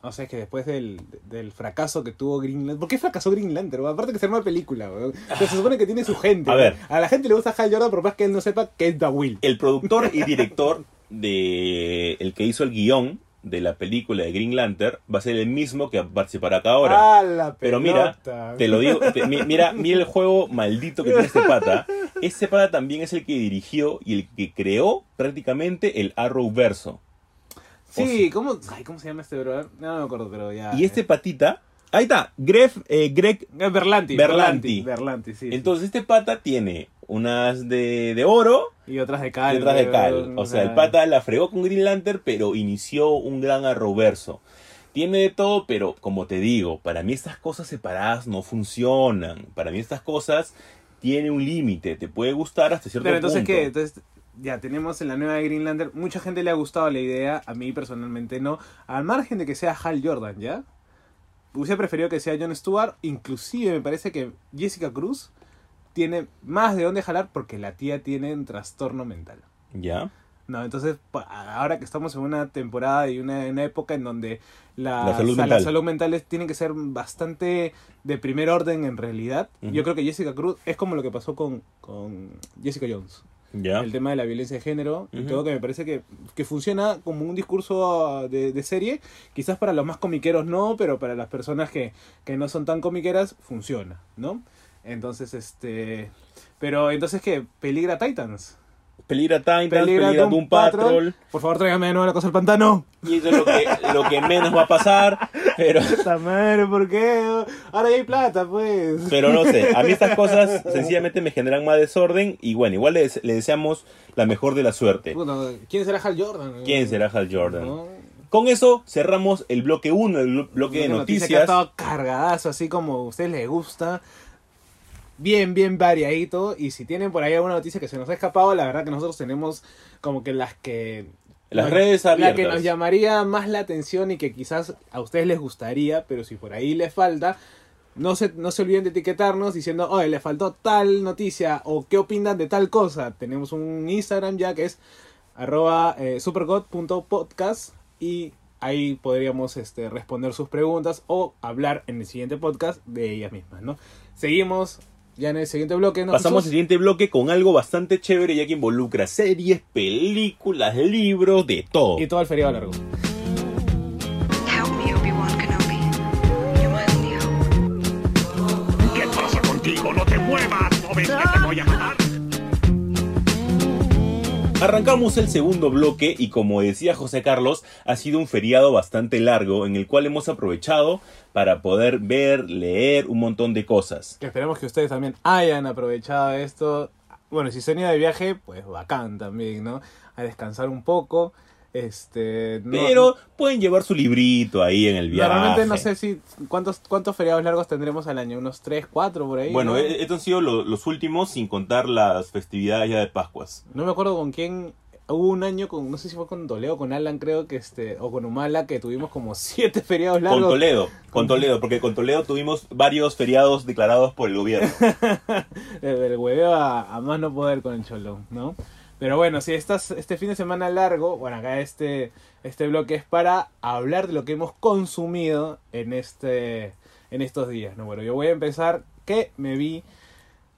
O sea, es que después del, del fracaso que tuvo Green Lantern... ¿Por qué fracasó Green Lantern? weón? Aparte que ser una película, weón. Se supone que tiene su gente. A ver. A la gente le gusta Hal Jordan, pero más que él no sepa que es The Will. El productor y director de el que hizo el guion de la película de Green Lantern va a ser el mismo que participará acá ahora. ¡Ah, la Pero mira, te lo digo, te- mi- mira, mira el juego maldito que tiene este pata. Este pata también es el que dirigió y el que creó prácticamente el Arrowverso. Sí, ¿cómo, ay, ¿cómo se llama este brother? No, no me acuerdo, pero ya... Y este patita, ahí está, Greg, eh, Greg Eh, Berlanti. Berlanti. Berlanti, sí. sí. Entonces este pata tiene unas de, de oro y otras de cal. y otras de cal. O sea, el pata la fregó con Green Lantern, pero inició un gran arroverso. Tiene de todo, pero como te digo, para mí estas cosas separadas no funcionan. Para mí estas cosas tienen un límite. Te puede gustar hasta cierto Pero entonces, punto. ¿qué? Entonces, ya tenemos en la nueva de Green Lantern. Mucha gente le ha gustado la idea. A mí personalmente no. Al margen de que sea Hal Jordan, ¿ya? Hubiese preferido que sea Jon Stewart. Inclusive me parece que Jessica Cruz tiene más de dónde jalar porque la tía tiene un trastorno mental. ¿Ya? No, entonces, ahora que estamos en una temporada y una, una época en donde la, La salud o sea, mental. la salud mental es- tiene que ser bastante de primer orden en realidad, yo creo que Jessica Cruz es como lo que pasó con, con Jessica Jones. ¿Ya? El tema de la violencia de género y todo que me parece que, que funciona como un discurso ah, de, de serie. Quizás para los más comiqueros no, pero para las personas que, que no son tan comiqueras funciona, ¿no? Entonces, este... Pero entonces, ¿qué? ¿Peligra Titans? Peligra Titans, Peligra, peligra, Doom Doom Patrol. Patrol. Por favor, tráigame de nuevo la cosa del pantano. Y eso es lo que, lo que menos va a pasar. Pero, (laughs) Puta madre, ¿por qué? Ahora ya hay plata, pues. pero no sé. A mí estas (laughs) cosas sencillamente me generan más desorden. Y bueno, igual le, le deseamos la mejor de la suerte. Puta, ¿Quién será Hal Jordan? ¿Quién será Hal Jordan? ¿No? Con eso cerramos el bloque 1, el blo- bloque de Una noticia que ha noticias. estado cargadazo, así como a ustedes les gusta. Bien, bien variadito. Y si tienen por ahí alguna noticia que se nos ha escapado, la verdad que nosotros tenemos como que las que Las nos- redes La que abiertas. nos llamaría más la atención y que quizás a ustedes les gustaría, pero si por ahí les falta, no se, no se olviden de etiquetarnos diciendo, oye, le faltó tal noticia o qué opinan de tal cosa. Tenemos un Instagram ya que es arroba eh, supergod.podcast y ahí podríamos este, responder sus preguntas o hablar en el siguiente podcast de ellas mismas, ¿no? Seguimos ya en el siguiente bloque. ¿no, Pasamos al siguiente bloque con algo bastante chévere ya que involucra series, películas, libros, de todo. Y todo el feriado largo. Arrancamos el segundo bloque y como decía José Carlos, ha sido un feriado bastante largo en el cual hemos aprovechado para poder ver, leer un montón de cosas. Que esperemos que ustedes también hayan aprovechado esto. Bueno, si se de viaje, pues bacán también, ¿no? A descansar un poco. Este. no- Pero pueden llevar su librito ahí en el viaje. Normalmente no sé si. ¿cuántos, ¿Cuántos feriados largos tendremos al año? ¿Unos 3, 4 por ahí? Bueno, ¿no? e- estos han sido lo- los últimos sin contar las festividades ya de Pascuas. No me acuerdo con quién. Hubo un año con. No sé si fue con Toledo con Alan, creo que este. O con Humala, que tuvimos como (laughs) 7 feriados largos. Con Toledo, con Toledo, porque con Toledo tuvimos varios feriados declarados por el gobierno. (laughs) del hueveo a, a más no poder con el cholón, ¿no? Pero bueno, si estás este fin de semana largo, bueno, acá este, este bloque es para hablar de lo que hemos consumido en, este, en estos días, ¿no? Bueno, yo voy a empezar que me vi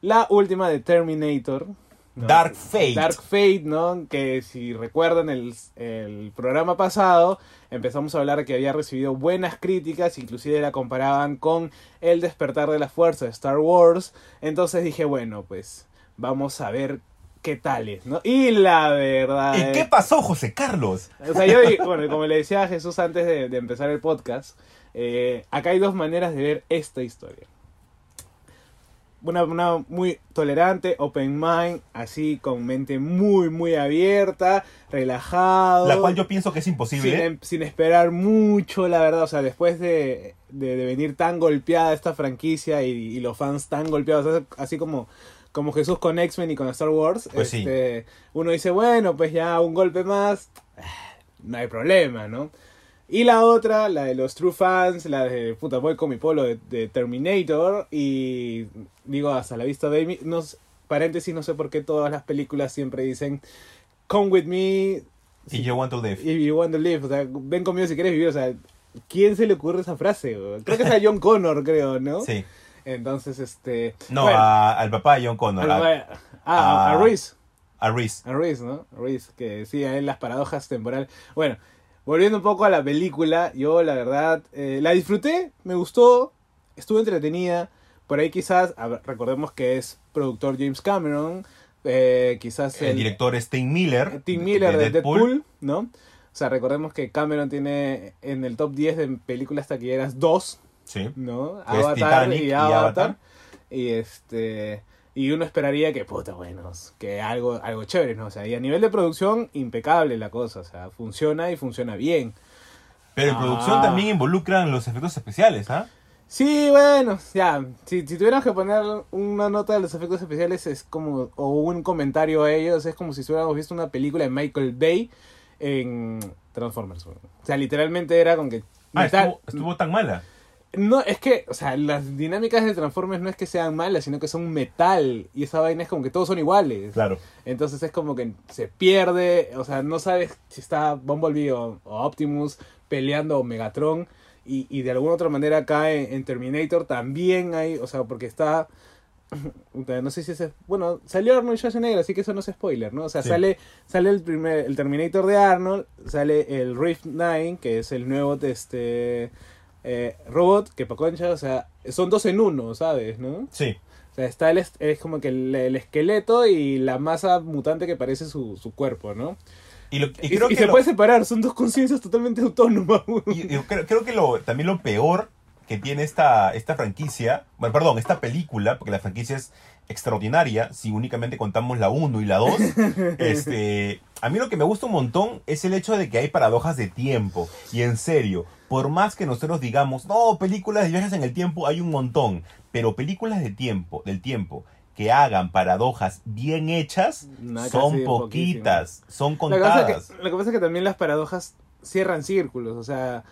la última de Terminator. ¿no? Dark Fate. Dark Fate, ¿no? Que si recuerdan el, el programa pasado, empezamos a hablar que había recibido buenas críticas, inclusive la comparaban con El despertar de la fuerza de Star Wars. Entonces dije, bueno, pues vamos a ver qué tal es, ¿no? Y la verdad... ¿Y qué pasó, José Carlos? o sea, yo, bueno, como le decía a Jesús antes de, de empezar el podcast, eh, acá hay dos maneras de ver esta historia. Una, una muy tolerante, open mind, así con mente muy, muy abierta, relajado. La cual yo pienso que es sin, imposible. em- sin esperar mucho, la verdad. O sea, después de, de, de venir tan golpeada esta franquicia y, y los fans tan golpeados, así como, como Jesús con X-Men y con Star Wars, Pues sí. este, uno dice, bueno, pues ya un golpe más, (sighs) no hay problema, ¿no? Y la otra, la de los true fans, la de puta voy con mi polo de, de Terminator y digo hasta la vista baby, no, s- paréntesis, no sé por qué todas las películas siempre dicen come with me Y yo want to live. if you want to live, o sea, ven conmigo si quieres vivir, o sea, ¿quién se le ocurre esa frase? Creo que es a John Connor, creo, ¿no? Sí. Entonces, este... No, bueno, a- al papá de John Connor. a, A, ah, a- a a- Reese. a Reese. A Reese, ¿no? Reese, que sí, hay las paradojas temporales. Bueno, volviendo un poco a la película, yo la verdad eh, la disfruté, me gustó, estuvo entretenida. Por ahí quizás, recordemos que es productor James Cameron, eh, quizás El, director es Tim Miller. eh, Tim Miller de, Deadpool. ¿no? O sea, recordemos que Cameron tiene en el top 10 de películas taquilleras dos, Sí. ¿no? Titanic y y Avatar. Avatar. Y este y uno esperaría que puta, bueno, que algo algo chévere, ¿no? O sea, y a nivel de producción impecable la cosa, o sea, funciona y funciona bien. Pero en Ah. producción también involucran los efectos especiales, ¿ah? Sí, bueno, ya, si, si tuviéramos que poner una nota de los efectos especiales es como, o un comentario a ellos, es como si hubiéramos visto una película de Michael Bay en Transformers. O sea, literalmente era con que... Ah, estuvo, estuvo tan mala. No, es que, o sea, las dinámicas de Transformers no es que sean malas, sino que son metal. Y esa vaina es como que todos son iguales. Claro. Entonces es como que se pierde, o sea, no sabes si está Bumblebee o, o Optimus peleando o Megatron. Y, y de alguna otra manera acá en, en Terminator también hay, o sea, porque está... (clears throat) No sé si es... Bueno, salió Arnold Schwarzenegger, así que eso no es spoiler, ¿no? O sea, Sí. sale, sale el, primer, el Terminator de Arnold, sale el Rift 9, que es el nuevo este, eh, robot, que pa' concha, o sea, son dos en uno, ¿sabes? ¿No? Sí. O sea, está el, es como que el, el esqueleto y la masa mutante que parece su, su cuerpo, ¿no? Y, lo- y creo y que se lo- puede separar, son dos conciencias totalmente autónomas. (laughs) y- y creo, creo que lo, también lo peor que tiene esta, esta franquicia, bueno, perdón, esta película, porque la franquicia es extraordinaria, si únicamente contamos la 1 y la 2, (laughs) este, a mí lo que me gusta un montón es el hecho de que hay paradojas de tiempo. Y en serio, por más que nosotros digamos, no, películas de viajes en el tiempo hay un montón, pero películas de tiempo, del tiempo, que hagan paradojas bien hechas son poquitas, son Lo que, contadas. es que, lo que pasa es que también las paradojas cierran círculos, o sea,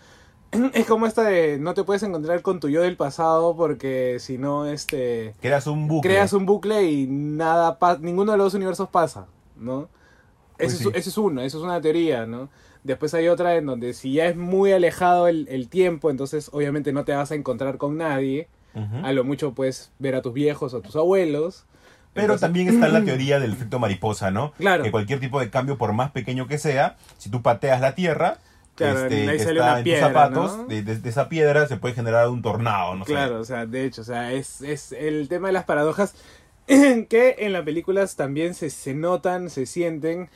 (clears throat) es como esta de no te puedes encontrar con tu yo del pasado porque si no, este, Creas un bucle. creas un bucle y nada, ninguno de los dos universos pasa, ¿no? Pues sí. es, es uno, eso es una teoría, ¿no? Después hay otra en donde si ya es muy alejado el, el tiempo, entonces obviamente no te vas a encontrar con nadie, a lo mucho puedes ver a tus viejos o a tus abuelos. Pero Entonces- también está la teoría del efecto mariposa, ¿no? Claro. Que cualquier tipo de cambio, por más pequeño que sea, si tú pateas la tierra, Claro, este, ahí sale está una en piedra, tus zapatos, ¿no? de, de- de esa piedra se puede generar un tornado, no sé. Claro, o sea, de hecho, o sea, es, es el tema de las paradojas (coughs) que en las películas también se, se notan, se sienten.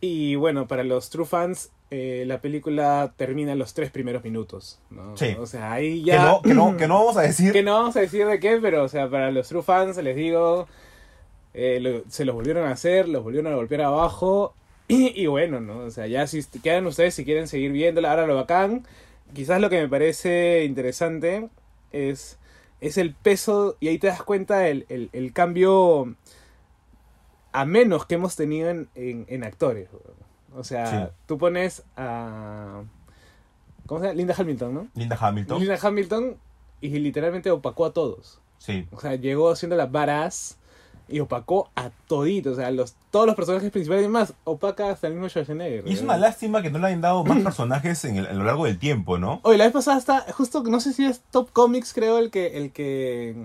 Y bueno, para los true fans, eh, la película termina en los tres primeros minutos. ¿no? Sí. O sea, ahí Que, ya. no, que, no, que no vamos a decir. que no vamos a decir de qué, pero o sea, para los true fans les digo, eh, lo- se los volvieron a hacer, los volvieron a golpear abajo. Y, (coughs) y bueno, ¿no? O sea, ya si quedan ustedes si quieren seguir viéndola. Ahora lo bacán, quizás lo que me parece interesante es, es el peso, y ahí te das cuenta el, el, el cambio a menos que hemos tenido en, en, en actores. O sea, Sí. tú pones a... ¿Cómo se llama? Linda Hamilton, ¿no? Linda Hamilton. Linda Hamilton y literalmente opacó a todos. Sí. O sea, llegó siendo la varaz y opacó a toditos. O sea, los, todos los personajes principales y más, opaca hasta el mismo Schwarzenegger. Y es ¿no? una lástima que no le hayan dado más personajes en el- a lo largo del tiempo, ¿no? Oye, la vez pasada está, justo, no sé si es Top Comics, creo, el que, el que,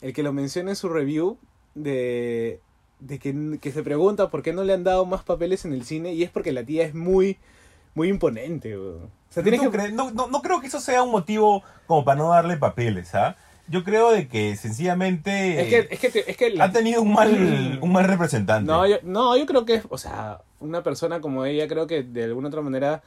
el que lo menciona en su review, de, de que, que se pregunta por qué no le han dado más papeles en el cine, y es porque la tía es muy, muy imponente. O sea, ¿Tú que... no, no, no creo que eso sea un motivo como para no darle papeles, ¿ah? Yo creo de que sencillamente Es que, es que, te- es que la- ha tenido un mal, un mal representante. No yo, no, yo creo que, o sea, una persona como ella, creo que de alguna otra manera,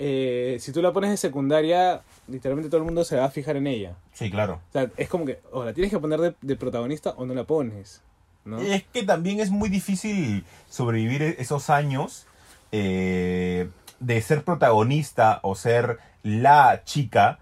eh, si tú la pones de secundaria, literalmente todo el mundo se va a fijar en ella. Sí, claro. O sea, es como que, o la tienes que poner de, de protagonista o no la pones. ¿no? Es que también es muy difícil sobrevivir e- esos años eh, de ser protagonista o ser la chica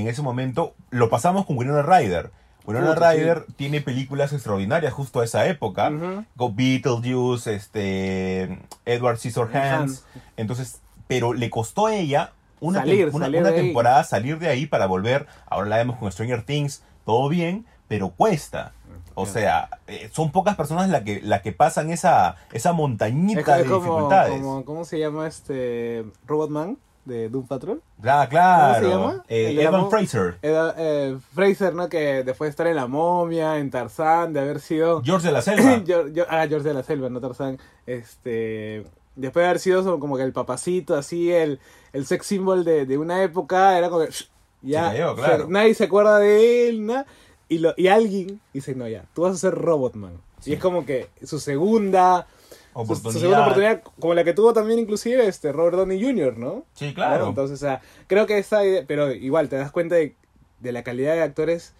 en ese momento. Lo pasamos con Winona Ryder. Winona Puta, sí. Ryder tiene películas extraordinarias justo a esa época. Ujú. Con Beetlejuice, este, Edward Scissorhands. Hands. Entonces, pero le costó a ella una, Salir, una, salir una de ahí. temporada salir de ahí para volver. Ahora la vemos con Stranger Things, todo bien, pero cuesta. O sea, eh, son pocas personas las que, la que pasan esa, esa Es, montañita es de como, dificultades. como- ¿cómo se llama este Robotman de Doom Patrol? Ah, claro. ¿Cómo se llama? Eh, Evan Fraser. Eh, Fraser, ¿no? Que después de estar en La Momia, en Tarzán, de haber sido... George de la (clears throat) Selva. Ah, George de la Selva, no Tarzán. Este, después de haber sido como que el papacito, así, el, el sex symbol de, de una época, era como que ya, Se cayó, o sea, claro. nadie se acuerda de él, ¿no? Y, lo, y alguien dice, no, ya, tú vas a ser Robotman. Sí. Y es como que su segunda, su- su, Oportunidad. segunda oportunidad, como la que tuvo también inclusive este Robert Downey Jr., ¿no? Sí, claro. Entonces, o sea, creo que esa idea, pero igual te das cuenta de, de la calidad de actores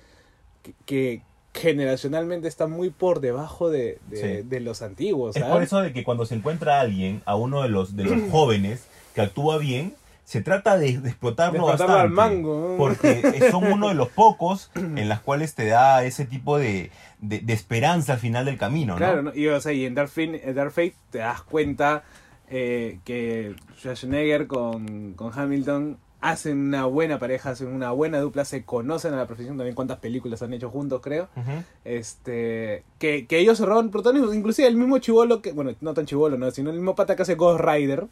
que, que generacionalmente está muy por debajo de, de, Sí. de los antiguos. Es por eso de que cuando se encuentra a alguien, a uno de los, de los (clears throat) jóvenes que actúa bien, se trata de, de explotarlo De explotarlo al bastante. mango. Porque son uno de los (laughs) pocos en las cuales te da ese tipo de, de, de esperanza al final del camino, ¿no? Claro, ¿no? y, o sea, y en Dark Fate, en Dark Fate te das cuenta eh, que Schwarzenegger con, con Hamilton hacen una buena pareja, hacen una buena dupla, se conocen a la profesión también cuántas películas han hecho juntos, creo. Ujú. Este, que, que ellos se roban protagonismo, inclusive el mismo chivolo que, bueno, no tan chivolo, no, sino el mismo pata que hace Ghost Rider,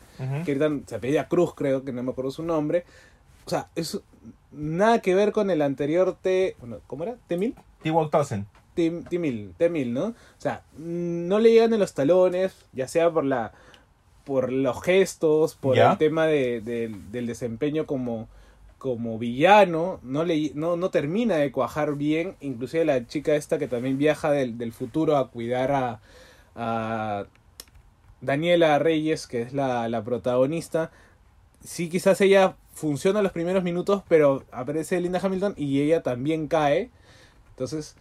que ahorita se apellida Cruz, creo, que no me acuerdo su nombre. O sea, es nada que ver con el anterior T, bueno, ¿cómo era? ¿T-1000? T-Walk Townsend. T- T-1000, T-1000, ¿no? O sea, no le llegan en los talones, ya sea por la por los gestos, por Ya. el tema de, de- del desempeño como, como villano, no, le, no, no termina de cuajar bien, inclusive la chica esta que también viaja del, del futuro a cuidar a, a Daniela Reyes, que es la, la protagonista, sí quizás ella funciona los primeros minutos, pero aparece Linda Hamilton y ella también cae, entonces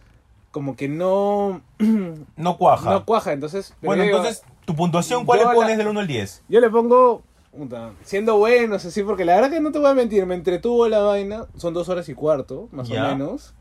como que no, (clears throat) No cuaja. no cuaja, entonces... bueno, digo, entonces, ¿tu puntuación cuál yo le la- pones del 1 al 10? yo le pongo, puta, siendo buenos, así, porque la verdad que no te voy a mentir, me entretuvo la vaina, son dos horas y cuarto, más Ya. o menos.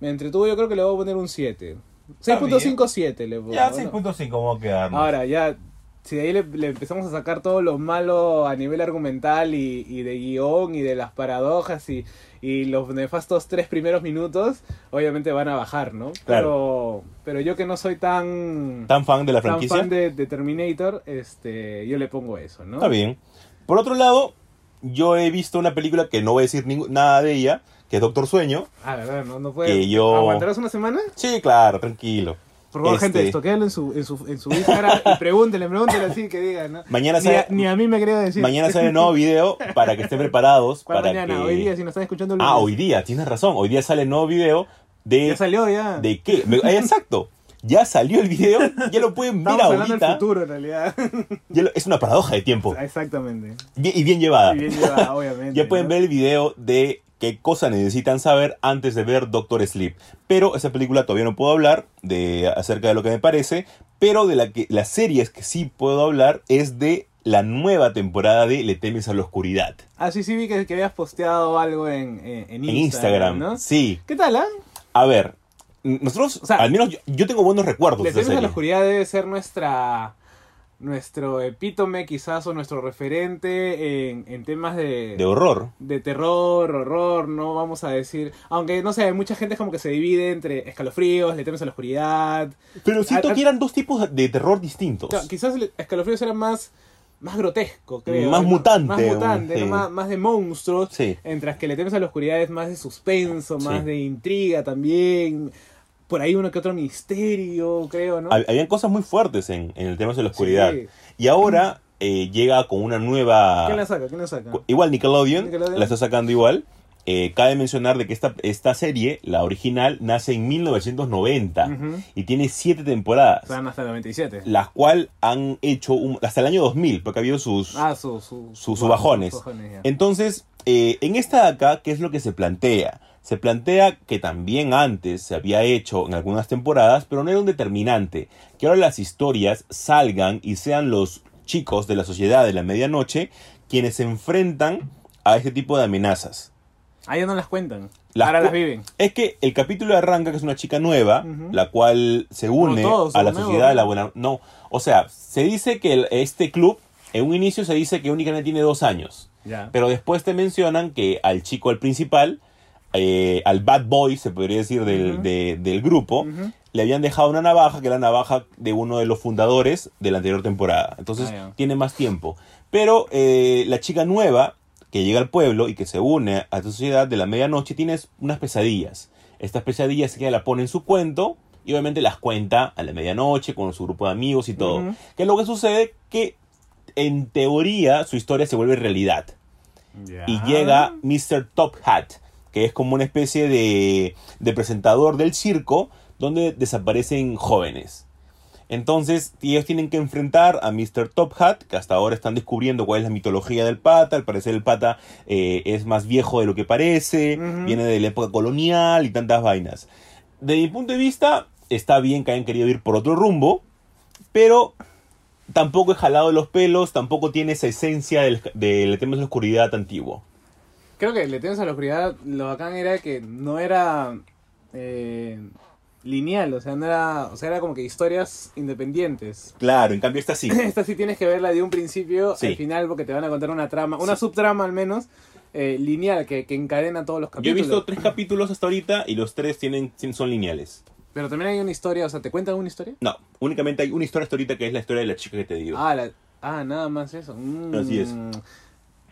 Me entretuvo, yo creo que le voy a poner un 7. 6.57 le pongo. Ya, ¿no? 6.5 vamos a quedarnos. Ahora, ya, si de ahí le, le empezamos a sacar todo lo malo a nivel argumental y, y de guion y de las paradojas y, y los nefastos tres primeros minutos, obviamente van a bajar, ¿no? Pero, pero yo que no soy tan, ¿Tan fan de la tan franquicia? fan de, de Terminator, este, yo le pongo eso, ¿no? Está bien. Por otro lado, yo he visto una película que no voy a decir nada de ella, que es Doctor Sueño. Ah, verdad, no, no puede. Que yo- ¿Aguantarás una semana? Sí, claro, tranquilo. Por favor, Este, gente, estoquéalo en su, en su, en su Instagram y pregúntenle, pregúntenle así que digan, ¿no? Mañana ni, sale- a, ni a mí me quería decir. Mañana sale un nuevo video para que estén preparados. ¿Cuál para mañana? que- Hoy día, si nos están escuchando el Ah, lunes. hoy día, tienes razón. Hoy día sale el nuevo video de... Ya salió, ya. ¿De qué? Eh, exacto. Ya salió el video, ya lo pueden ver Estamos hablando del ahorita. futuro, en realidad. Lo- es una paradoja de tiempo. Exactamente. Y bien llevada. Y bien llevada, obviamente. (laughs) Ya pueden ¿no? ver el video de qué cosa necesitan saber antes de ver Doctor Sleep. Pero esa película todavía no puedo hablar de acerca de lo que me parece, pero de la que las series que sí puedo hablar es de la nueva temporada de Le temes a la oscuridad. Ah, sí, sí, vi que, que habías posteado algo en, en, en Instagram, ¿no? sí. ¿Qué tal, ah? A ver, nosotros, O sea, al menos yo, yo tengo buenos recuerdos Le temes a la oscuridad debe ser nuestra nuestro epítome quizás o nuestro referente en, en temas de, De horror. de terror, horror, no vamos a decir, aunque no sé, hay mucha gente como que se divide entre escalofríos, le temes a la oscuridad, Pero siento Ah, ah, que eran dos tipos de terror distintos. Claro, quizás el escalofríos era más más grotesco, creo. Más ¿no? mutante, Más mutante, sí. ¿no? más, más de monstruos. Sí. Mientras que le temes a la oscuridad es más de suspenso, más Sí. de intriga también. Por ahí uno que otro misterio, creo, ¿no? Hab- Habían cosas muy fuertes en, en el tema de la oscuridad. Sí. Y ahora eh, llega con una nueva... ¿Quién la saca? ¿Quién la saca? Igual Nickelodeon, Nickelodeon. la está sacando igual. Eh, cabe mencionar de que esta, esta serie, la original, nace en 1990 Ujú. y tiene siete temporadas, Están hasta el 97. las cuales han hecho un- hasta el año 2000, porque ha habido sus, Ah, su, su, sus, sus bajones. sus bajones. Entonces, eh, en esta de acá, ¿qué es lo que se plantea? Se plantea que también antes se había hecho en algunas temporadas, pero no era un determinante. Que ahora las historias salgan y sean los chicos de la sociedad de la medianoche quienes se enfrentan a este tipo de amenazas. Ah, ya no las cuentan. Las Ahora las viven. Es que el capítulo arranca que es una chica nueva, la cual se une todos a la nuevos, sociedad de la buena... No, o sea, se dice que el- este club, en un inicio se dice que únicamente tiene dos años. Ya. Pero después te mencionan que al chico, al principal, eh, al bad boy, se podría decir, del, Ujú. de- del grupo, le habían dejado una navaja, que era la navaja de uno de los fundadores de la anterior temporada. Entonces Ah, tiene más tiempo. Pero eh, la chica nueva, que llega al pueblo y que se une a esta sociedad de la medianoche, tiene unas pesadillas. Estas pesadillas ella la pone en su cuento y obviamente las cuenta a la medianoche con su grupo de amigos y todo. Que es lo que sucede que en teoría su historia se vuelve realidad y llega Mr. Top Hat, que es como una especie de, de presentador del circo donde desaparecen jóvenes. Entonces ellos tienen que enfrentar a Mr. Top Hat, que hasta ahora están descubriendo cuál es la mitología del pata. Al parecer el pata eh, es más viejo de lo que parece, viene de la época colonial y tantas vainas. De mi punto de vista, está bien que hayan querido ir por otro rumbo, pero tampoco es jalado de los pelos, tampoco tiene esa esencia del, del tema de la oscuridad antiguo. Creo que le temes a la oscuridad, lo bacán era que no era eh, lineal, o sea, no era, o sea, era como que historias independientes. (clears throat) Claro, en cambio esta sí. (clears throat) Esta sí tienes que verla de un principio Sí. al final porque te van a contar una trama, una subtrama al menos, eh, lineal que, que encadena todos los Yo he capítulos. visto tres capítulos hasta ahorita y los tres tienen, son lineales. Pero también hay una historia, o sea, ¿te cuentan una historia? No, únicamente hay una historia hasta ahorita que es la historia de la chica que te digo. Ah, la- ah nada más eso. Mm, Así es.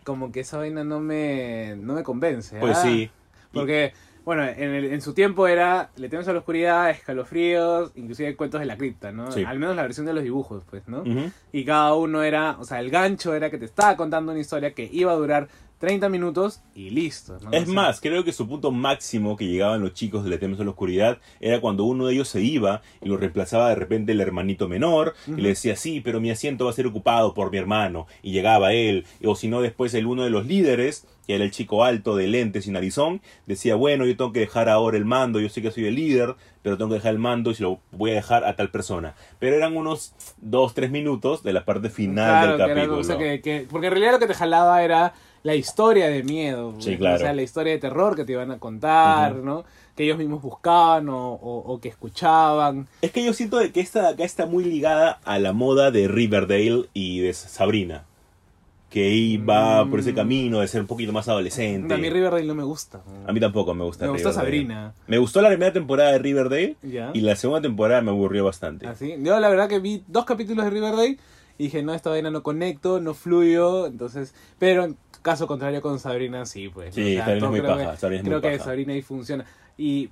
Como que esa vaina no me, no me convence. pues ¿ah? sí. Porque, bueno, en, el- en su tiempo era Le temes a la oscuridad, escalofríos, inclusive cuentos de la cripta, ¿no? Sí. Al menos la versión de los dibujos, pues, ¿no? Y cada uno era, o sea, el gancho era que te estaba contando una historia que iba a durar 30 minutos y listo. ¿no? Es O sea, más, creo que su punto máximo que llegaban los chicos de Le temes a la oscuridad era cuando uno de ellos se iba y lo reemplazaba de repente el hermanito menor y le decía, sí, pero mi asiento va a ser ocupado por mi hermano. Y llegaba él. O si no, después el uno de los líderes, que era el chico alto de lentes y narizón, decía, bueno, yo tengo que dejar ahora el mando, yo sé que soy el líder, pero tengo que dejar el mando y se lo voy a dejar a tal persona. Pero eran unos dos, tres minutos de la parte final Claro, del que era capítulo. algo, o sea, que- que- porque en realidad lo que te jalaba era la historia de miedo. Sí, claro. O sea, la historia de terror que te iban a contar. ¿no? Que ellos mismos buscaban o, o- o que escuchaban. Es que yo siento de que esta de acá está muy ligada a la moda de Riverdale y de Sabrina. Que ahí va por ese Mm. camino de ser un poquito más adolescente. A mí Riverdale no me gusta. A mí tampoco me gusta Me gusta Riverdale. Sabrina. Me gustó la primera temporada de Riverdale y la segunda temporada me aburrió bastante. Así. Yo la verdad que vi dos capítulos de Riverdale y dije, no, esta vaina no conecto, no fluyo, entonces... Pero caso contrario con Sabrina, sí, pues. Sí, Sabrina es muy creo paja, que- Sabrina es creo muy que paja. Sabrina ahí funciona. Y,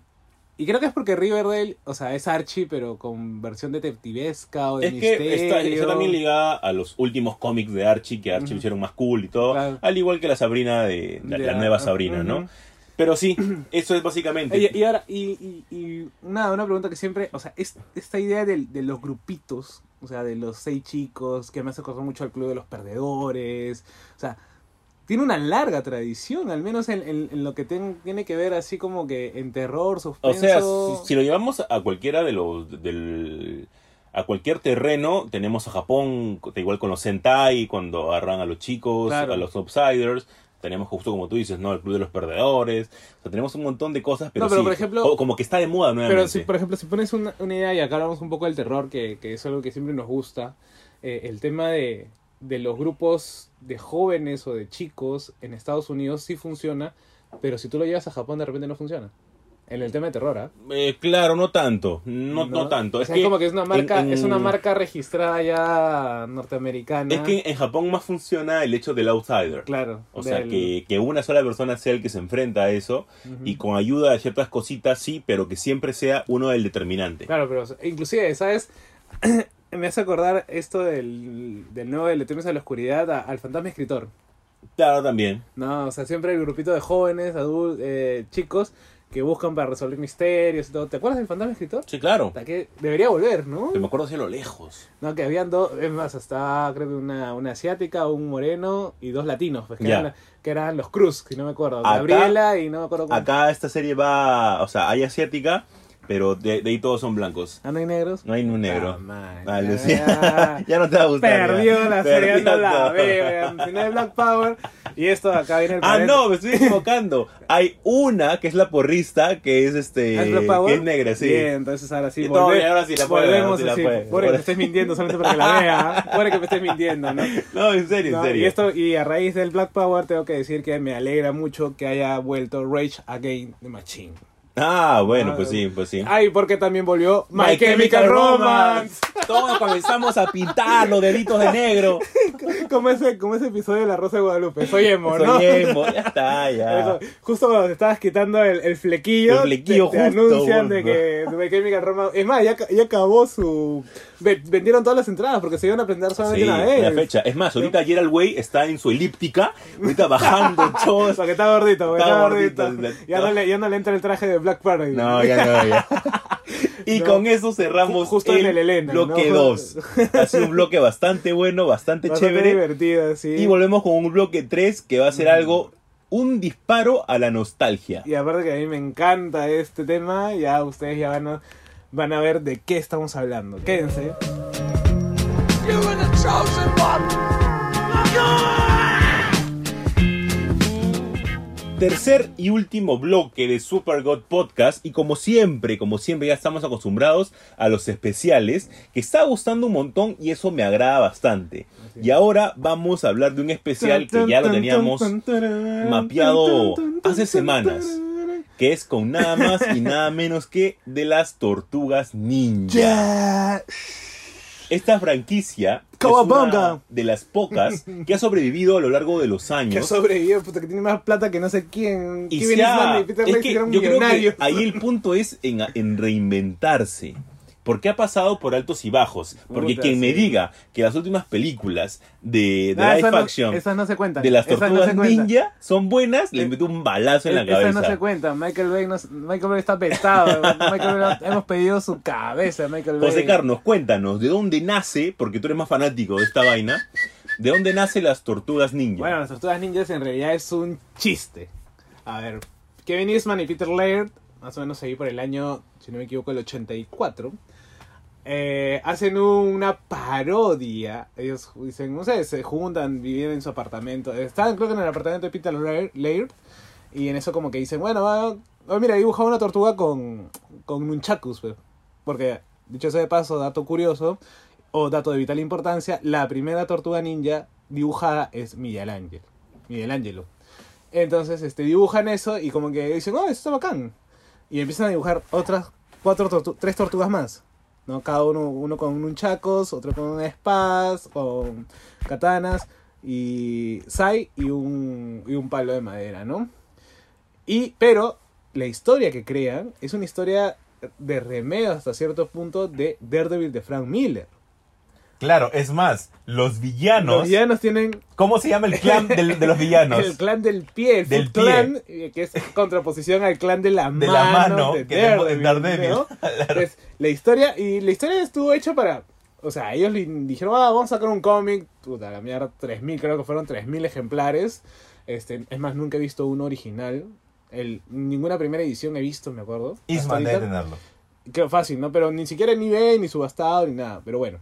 y creo que es porque Riverdale, o sea, es Archie, pero con versión detectivesca o de Es misterio. que está, está también ligada a los últimos cómics de Archie, que Archie lo hicieron más cool y todo. Claro. Al igual que la Sabrina de, de De la la- nueva Sabrina, ¿no? Pero sí, eso es básicamente. Y ahora, y, y, y nada, una pregunta que siempre, o sea, es, esta idea de, de los grupitos, o sea, de los seis chicos, que me hace acordar mucho al Club de los Perdedores, o sea, tiene una larga tradición, al menos en, en- en lo que ten- tiene que ver así como que en terror, O suspenso. sea, si, si lo llevamos a cualquiera de los del a cualquier terreno, tenemos a Japón, igual con los Sentai, cuando agarran a los chicos, Claro. a los Outsiders, tenemos justo como tú dices, ¿no? El Club de los Perdedores, o sea, tenemos un montón de cosas, pero, No, pero sí, por ejemplo- o- como que está de moda nuevamente. Pero si, por ejemplo, si pones una, una idea, y acá hablamos un poco del terror, que, que es algo que siempre nos gusta, eh, el tema de, de los grupos de jóvenes o de chicos en Estados Unidos sí funciona, pero si tú lo llevas a Japón de repente no funciona. En el tema de terror, ¿ah? Eh, claro, no tanto, no, no, tanto. O es que como que es una marca, en- en- es una marca registrada ya norteamericana. Es que en Japón más funciona el hecho del outsider. claro. O sea, que, que una sola persona sea el que se enfrenta a eso Ujú. y con ayuda de ciertas cositas sí, pero que siempre sea uno el determinante. Claro, pero inclusive, ¿sabes? (clears throat) Me hace acordar esto del, del nuevo de Letreros a la Oscuridad a- al fantasma escritor. Claro, también. No, o sea, siempre el grupito de jóvenes, adultos, chicos que buscan para resolver misterios y todo. ¿Te acuerdas del fantasma escritor? Sí, claro. Hasta que debería volver, ¿no? Me acuerdo hacia lo lejos. No, que habían dos, es más, hasta creo que una, una asiática, un moreno y dos latinos, pues, que, eran, que eran los Cruz, si no me acuerdo. Acá- Gabriela y no me acuerdo cómo. Acá esta serie va, o sea, hay asiática, pero de, de ahí todos son blancos. ¿Ah, no hay negros? No hay ni un negro. Ah, man, Ah, (laughs) ya, no te va a gustar. Perdió ya. la serie, no la todo. veo, si no hay Black Power. Y esto acá viene el Ah, no, me estoy equivocando. Hay una que es la porrista, que es este. ¿Ah, ¿Es Black Power? Que es negra, sí. Bien, entonces ahora sí. Volve- ahora sí la puede, volvemos así. Pobre que me estés mintiendo solamente para que la vea. Pobre que me estés mintiendo, ¿no? No, en serio, No, en serio. Y, esto, y a raíz del Black Power tengo que decir que me alegra mucho que haya vuelto Rage Again the Machine. Ah, bueno, Ah, pues sí, pues sí. Ay, porque también volvió My, Chemical, Romance. Todos comenzamos a pintar los deditos de negro. (laughs) como, ese, como ese episodio de La Rosa de Guadalupe. Soy emo, ¿no? Soy emo, ya está, (laughs) ya. Eso, justo cuando te estabas quitando el, el flequillo, El flequillo te, te justo, anuncian de que My Chemical Romance... Es más, ya, ya acabó su... ve- Vendieron todas las entradas porque se iban a presentar solamente Sí, una vez. una fecha. Es más, ahorita Gerald Way está en su elíptica, ahorita bajando (laughs) todo. Porque está gordito, porque Está gordito, gordito. Ya, no le, ya no le entra el traje de Black Parade. No, ya no, ya. (laughs) Y No. con eso cerramos Ju- justo en el Elena, bloque ¿no? 2. Ha sido un bloque bastante bueno, bastante, Bastante chévere. divertido, sí. Y volvemos con un bloque 3 que va a ser algo, un disparo a la nostalgia. Y aparte que a mí me encanta este tema, ya ustedes ya van a, van a ver de qué estamos hablando. Quédense. Tercer y último bloque de Super God Podcast y como siempre, como siempre ya estamos acostumbrados a los especiales que está gustando un montón y eso me agrada bastante. Y ahora vamos a hablar de un especial que ya lo teníamos mapeado hace semanas, que es con nada más y nada (laughs) menos que de las tortugas ninja. Ya. Esta franquicia es una de las pocas que ha sobrevivido a lo largo de los Que años. sobrevive, puta, que tiene más plata que no sé quién. Y Kevin se ha- Eastman y Peter es que yo creo que ahí el punto es en, en reinventarse. Porque ha pasado por altos y bajos. Porque Puta, quien me diga que las últimas películas de, de Ah, live esas no- action esas no se cuentan. de las esas no tortugas ninja son buenas, le Eh, meto un balazo en la Esas cabeza. no se cuentan. Michael Bay, Michael Bay está vetado. (laughs) Michael Bay, hemos pedido su cabeza, Michael Bay. José Carlos, cuéntanos, ¿de dónde nace, porque tú eres más fanático de esta vaina, ¿de dónde nacen las tortugas ninja? Bueno, las tortugas ninjas en realidad es un chiste. A ver, Kevin Eastman y Peter Laird, más o menos ahí por el año, si no me equivoco, el 84, eh, hacen una parodia. Ellos dicen, no sé, se juntan, viven en su apartamento. Estaban creo que en el apartamento de Peter Laird. Y en eso como que dicen, bueno, mira, he dibujado una tortuga con, con nunchakus. pues. Porque, dicho sea de paso, dato curioso, o dato de vital importancia, la primera tortuga ninja dibujada es Miguel Ángel. Miguel Ángelo. Entonces, este, dibujan eso y como que dicen, oh, esto está bacán. Y empiezan a dibujar otras cuatro tortu- tres tortugas más. ¿No? Cada uno, uno con nunchacos, otro con espadas, con katanas, y sai y un, y un palo de madera, ¿no? Y, pero la historia que crean es una historia de remedio hasta cierto punto de Daredevil de Frank Miller. Claro, es más, los villanos. Los villanos tienen ¿Cómo se llama el clan del- de los villanos? (laughs) el clan del pie, el Del Foot pie. Clan, eh, que es contraposición al clan de la De mano, la mano, de que Daredevil, Daredevil. ¿no? (laughs) Entonces, la historia, y la historia estuvo hecha para, o sea, ellos le dijeron, ah, vamos a sacar un cómic, puta, la mierda, 3000, creo que fueron 3000 ejemplares, este, es más, nunca he visto uno original, el, ninguna primera edición he visto, me acuerdo. Eastman debe tenerlo. Qué fácil, ¿no? Pero ni siquiera en eBay, ni subastado, ni nada. Pero bueno.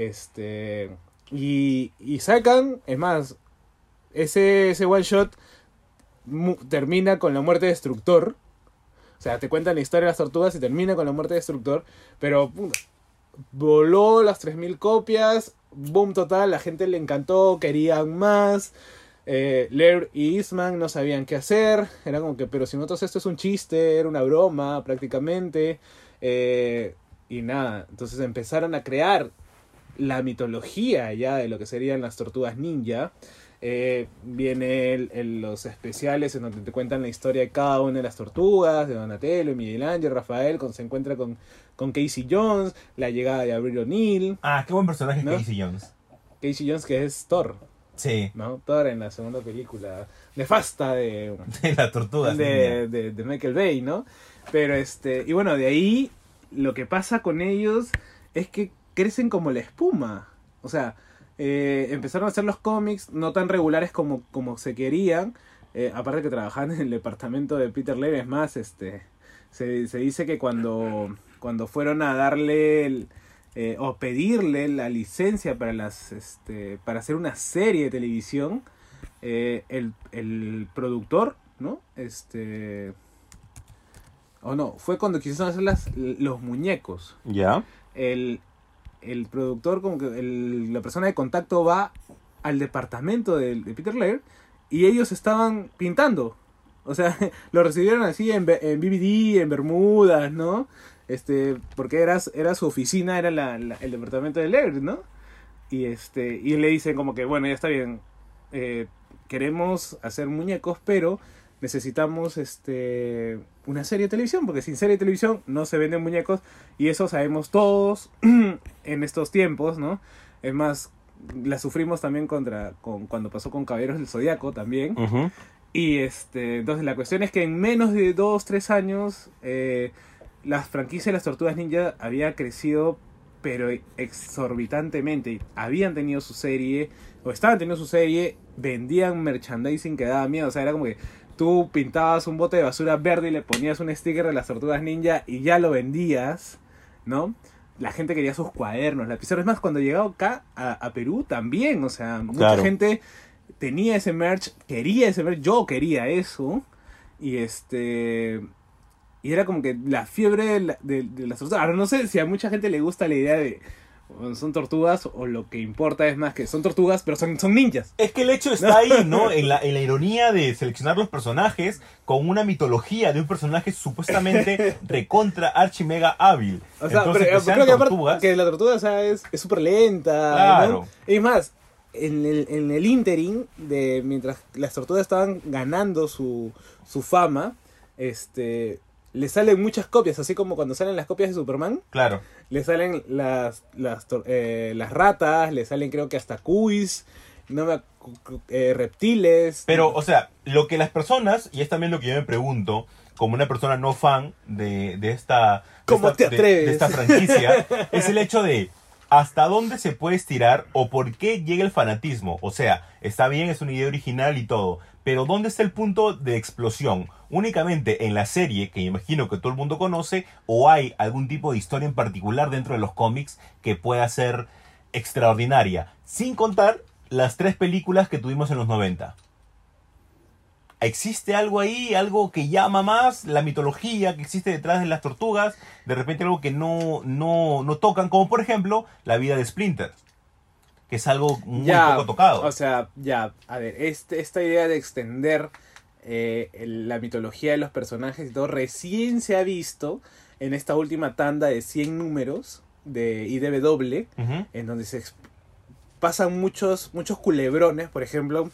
Este. Y, y sacan, es más, ese, ese one shot termina con la muerte de Destructor. O sea, te cuentan la historia de las tortugas y termina con la muerte de Destructor. Pero voló las 3000 copias. Boom total, la gente le encantó, querían más. Eh, Laird y Eastman no sabían qué hacer. Era como que, pero si nosotros esto es un chiste, era una broma prácticamente. Eh, y nada, entonces empezaron a crear la mitología ya de lo que serían las tortugas ninja. Eh, viene el- el- los especiales en donde te cuentan la historia de cada una de las tortugas, de Donatello, Miguel Ángel, Rafael, cuando se encuentra con, con Casey Jones, la llegada de Abril O'Neill, Ah, qué buen personaje ¿No? Casey Jones. Casey Jones que es Thor, Sí, ¿no? Thor en la segunda película nefasta de, (laughs) de las tortugas. de, de, de Michael Bay, ¿no? Pero este, y bueno, de ahí lo que pasa con ellos es que crecen como la espuma. O sea, eh, empezaron a hacer los cómics no tan regulares como, como se querían. Eh, aparte que trabajaban (laughs) en el departamento de Peter Laird, es más, este, se, se dice que cuando, cuando fueron a darle el, eh, o pedirle la licencia para las este, para hacer una serie de televisión, el, el productor, ¿no? Este. O no, fue cuando quisieron hacer las, los muñecos. Ya. El, el productor, como que la persona de contacto va al departamento de, Peter Laird y ellos estaban pintando. O sea, (laughs) lo recibieron así en, en en Bermudas, ¿no? Este, porque era, era su oficina, era la- el departamento de Laird, ¿no? Y este, y le dicen como que, bueno, ya está bien, eh, queremos hacer muñecos, pero necesitamos este una serie de televisión, porque sin serie de televisión no se venden muñecos, y eso sabemos todos (clears throat) en estos tiempos, ¿no? Es más, la sufrimos también contra, con, cuando pasó con Caballeros del Zodiaco también. Y este, entonces la cuestión es que en menos de 2, 3 años, eh, las franquicias de las tortugas ninja había crecido, pero exorbitantemente. Habían tenido su serie, o estaban teniendo su serie, vendían merchandising que daba miedo. O sea, era como que tú pintabas un bote de basura verde y le ponías un sticker de las tortugas ninja y ya lo vendías, ¿no? La gente quería sus cuadernos, lapiceros. Es más, cuando llegaba acá a, a Perú también, o sea, mucha Claro. gente tenía ese merch, quería ese merch, yo quería eso. Y este. Y era como que la fiebre de- de las tortugas. Ahora no sé si a mucha gente le gusta la idea de. Son tortugas o lo que importa es más que son tortugas, pero son, son ninjas. Es que el hecho está (laughs) ahí, ¿no? En la, en la ironía de seleccionar los personajes con una mitología de un personaje supuestamente (laughs) recontra archi mega hábil. O sea, Entonces, pero, que sean creo tortugas, que la tortuga o sea, es es súper lenta. Claro. más, en el, en el interim, de mientras las tortugas estaban ganando su, su fama, este le salen muchas copias, así como cuando salen las copias de Superman, Claro. Le salen las, las, eh, las ratas, le salen creo que hasta cuis, no me, eh, reptiles. Pero, o sea, lo que las personas, y es también lo que yo me pregunto, como una persona no fan de, de esta, de ¿Cómo esta- te de- de esta franquicia, (laughs) es el hecho de hasta dónde se puede estirar o por qué llega el fanatismo. O sea, está bien, es una idea original y todo, Pero ¿dónde está el punto de explosión? Únicamente en la serie, que imagino que todo el mundo conoce, o hay algún tipo de historia en particular dentro de los cómics que pueda ser extraordinaria, sin contar las tres películas que tuvimos en los 90. ¿Existe algo ahí, algo que llama más la mitología que existe detrás de las tortugas? De repente algo que no, no, no tocan, como por ejemplo la vida de Splinter, que es algo muy poco tocado. O sea, ya, a ver, este, esta idea de extender eh, la mitología de los personajes y todo recién se ha visto en esta última tanda de 100 números de IDW, en donde se pasan muchos, muchos culebrones, por ejemplo,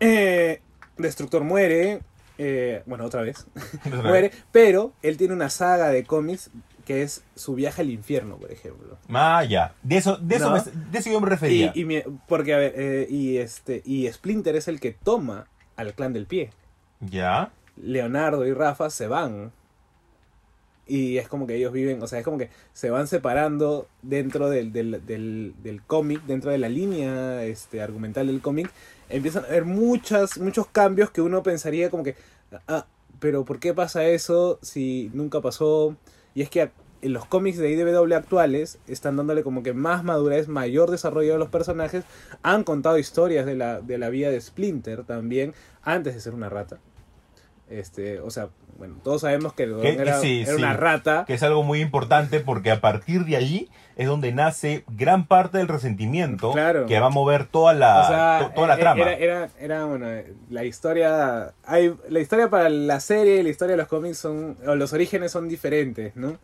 eh, Destructor muere, eh, bueno, otra vez, (laughs) muere, pero él tiene una saga de cómics que es su viaje al infierno, por ejemplo. Ah, ya. De eso, de eso, No. me- de eso yo me Y, refería. y mi- porque, a ver, eh, y, este, y Splinter es el que toma al clan del pie. Ya. Leonardo y Rafa se van. Y es como que ellos viven, o sea, es como que se van separando dentro del, del, del, del cómic, dentro de la línea este, argumental del cómic. Empiezan a haber muchas, muchos cambios que uno pensaría como que, ah, pero ¿por qué pasa eso si nunca pasó? Y es que en los cómics de IDW actuales están dándole como que más madurez, mayor desarrollo de los personajes. Han contado historias de la, de la vida de Splinter también, antes de ser una rata. Este, o sea, bueno, todos sabemos que el Que- era, sí, era sí. una rata. Que es algo muy importante porque a partir de allí es donde nace gran parte del resentimiento Claro. que va a mover toda la, o sea, to- toda la eh, trama. Era, era, bueno, la historia. Hay, la historia para la serie y la historia de los cómics son. O los orígenes son diferentes, ¿no?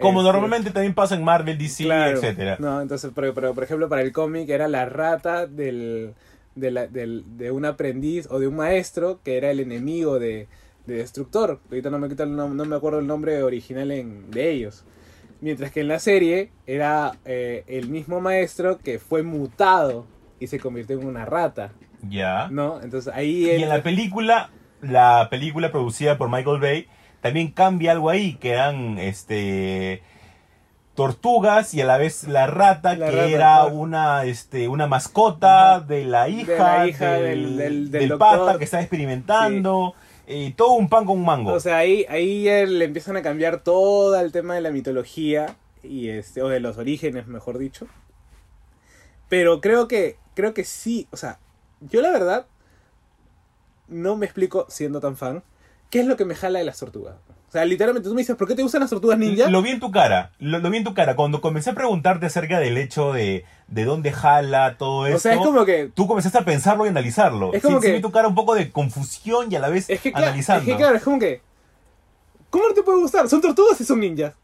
Como Este, normalmente también pasa en Marvel, DC, claro, etcétera. No, entonces, pero, pero, por ejemplo, para el cómic era la rata del, de, la- del- de un aprendiz o de un maestro que era el enemigo de, de Destructor. Ahorita no me, nom- no me acuerdo el nombre original en, de ellos. Mientras que en la serie era eh, el mismo maestro que fue mutado y se convirtió en una rata, Ya. ¿no? Entonces ahí... Y en la película, la película producida por Michael Bay, también cambia algo ahí, que eran este tortugas y a la vez la rata, La que rata, era una este una mascota Ajá. de la hija, De la hija del, del- pata que está experimentando, y todo un pan con un mango. O sea, ahí, ahí le empiezan a cambiar todo el tema de la mitología y este, o de los orígenes, mejor dicho. Pero creo que, creo que sí, o sea, yo la verdad no me explico siendo tan fan qué es lo que me jala de las tortugas. O sea, literalmente tú me dices, ¿por qué te gustan las tortugas ninja? Lo vi en tu cara, lo, lo vi en tu cara. Cuando comencé a preguntarte acerca del hecho de, de dónde jala todo esto, o sea, es como que tú comenzaste a pensarlo y analizarlo. Es como sí, sí que- vi tu cara un poco de confusión y a la vez es que, analizando. es que claro, es como que ¿Cómo no te puede gustar? Son tortugas y son ninjas.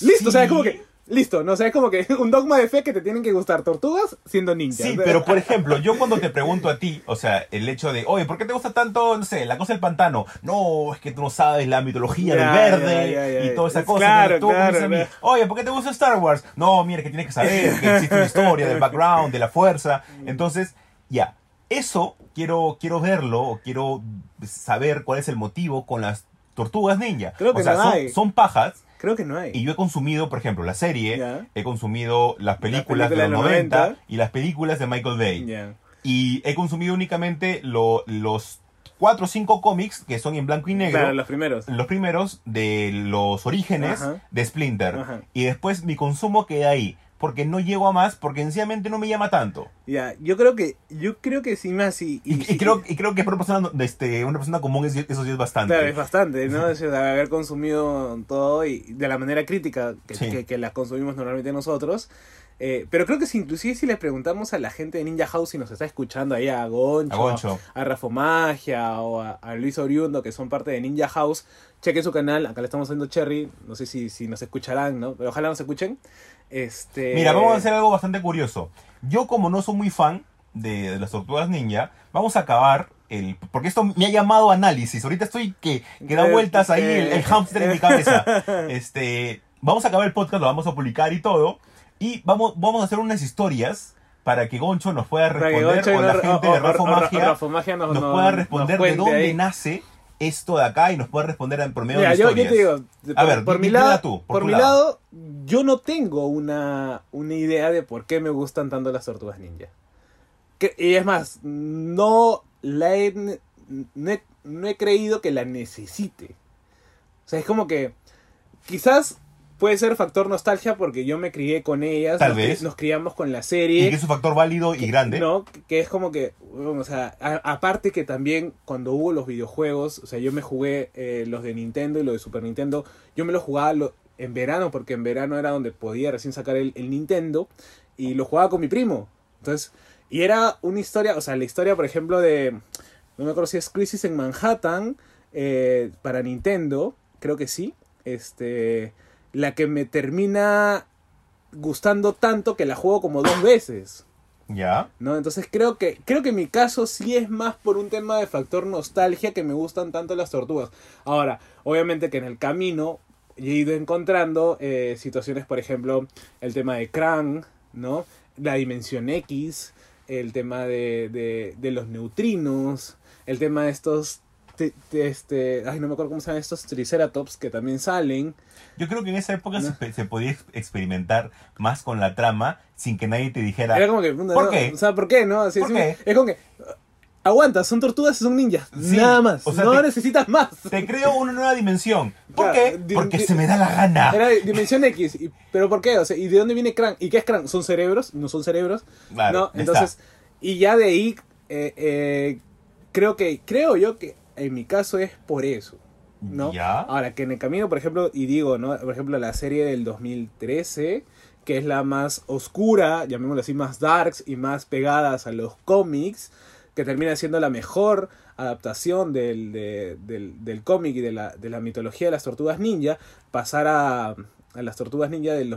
Listo, o sea, es como que listo, no o sea, es como que (laughs) un dogma de fe que te tienen que gustar tortugas siendo ninjas. Sí, (laughs) pero por ejemplo, yo cuando te pregunto a ti, o sea, el hecho de, oye, ¿por qué te gusta tanto, no sé, la cosa del pantano? No, es que tú no sabes la mitología del verde y toda esa Es cosa. claro, tú a mí, claro, oye, ¿por qué te gusta Star Wars? No, mira, que tienes que saber que (laughs) existe una historia del background, de la fuerza. Entonces, ya, eso quiero, quiero verlo, quiero saber cuál es el motivo con las tortugas ninja. Creo que o sea, no son pajas. Creo que no hay. Y yo he consumido, por ejemplo, la serie, Ya. he consumido las películas de películas los de los 90, 90 y las películas de Michael Bay. Ya. Y he consumido únicamente lo- los cuatro o cinco cómics que son en blanco y negro. Claro, los primeros. Los primeros de los orígenes Ajá. de Splinter. Ajá. Y después mi consumo queda ahí. Porque no llego a más, porque sencillamente no me llama tanto. Ya, yo creo que yo creo que sí más y, Y, y creo, y creo que para una persona, este, una persona común es- eso sí es bastante. Claro, es bastante, ¿no? Es haber consumido todo y de la manera crítica que, Sí. que, que la consumimos normalmente nosotros. Eh, pero creo que si inclusive si le preguntamos a la gente de Ninja House si nos está escuchando ahí a Goncho, A Goncho. a Rafa Magia o a, a Luis Oriundo que son parte de Ninja House, chequen su canal, acá le estamos haciendo Cherry, no sé si, si nos escucharán, ¿no? Pero ojalá nos escuchen. Este... Mira, vamos a hacer algo bastante curioso. Yo, como no soy muy fan de, de las tortugas ninja, vamos a acabar el. Porque esto me ha llamado análisis. Ahorita estoy que, que da Eh, vueltas ahí el, eh. el hámster en mi cabeza. (laughs) Este. Vamos a acabar el podcast, lo vamos a publicar y todo. Y vamos, vamos a hacer unas historias para que Goncho nos pueda responder, o la gente de Rafa Magia nos, pueda nos responder de dónde ahí. nace esto de acá y nos pueda responder en promedio Mira, de yo, yo te digo, A por, ver, por mi lado, tú, por por mi lado. lado, yo no tengo una, una idea de por qué me gustan tanto las tortugas ninja. Que- y es más, no la he- no he, no he creído que la necesite. O sea, es como que quizás puede ser factor nostalgia porque yo me crié con ellas, Tal nos, vez. nos criamos con la Y serie. que es un factor válido y grande. No, que es como que, bueno, o sea, a- aparte que también cuando hubo los videojuegos, o sea, yo me jugué eh, los de Nintendo y los de Super Nintendo, yo me los jugaba lo- en verano, porque en verano era donde podía recién sacar el, el Nintendo, y lo jugaba con mi primo. Entonces, y era una historia, o sea, la historia, por ejemplo, de, no me acuerdo si es Crisis en Manhattan, eh, para Nintendo, creo que sí, este, la que me termina gustando tanto que la juego como dos veces. Ya. ¿no? Entonces creo que, creo que mi caso sí es más por un tema de factor nostalgia que me gustan tanto las tortugas. Ahora, obviamente que en el camino he ido encontrando eh, situaciones, por ejemplo, el tema de Krang, ¿no? La dimensión X, el tema de, de, de los neutrinos, el tema de estos... te- te- este, ay, no me acuerdo cómo se llaman estos triceratops que también salen. Yo creo que en esa época se, se podía ex- experimentar más con la trama sin que nadie te dijera. Era como que... ¿Por ¿Por qué? O sea, ¿por qué? ¿No? Así, ¿Por qué? Es como que... Aguanta, son tortugas y son ninjas. Sí, Nada más. o sea, no te- necesitas más. Te creo una nueva dimensión. ¿Por Claro, qué? Porque se me da la gana. Era dimensión X. y- ¿Pero por qué? O sea, ¿y de dónde viene Krang? ¿Y qué es Krang? ¿Son cerebros? ¿No son cerebros? Claro, ¿No? Entonces, y ya de ahí, eh, eh, creo que, creo yo que en mi caso es por eso. ¿no? Ya. Ahora, que en el camino, por ejemplo, y digo, ¿no? Por ejemplo, la serie del 2013, que es la más oscura, llamémoslo así, más darks y más pegadas a los cómics, que termina siendo la mejor adaptación del, de- del, del cómic y de la, de la mitología de las tortugas ninja, pasar a, a las tortugas ninja del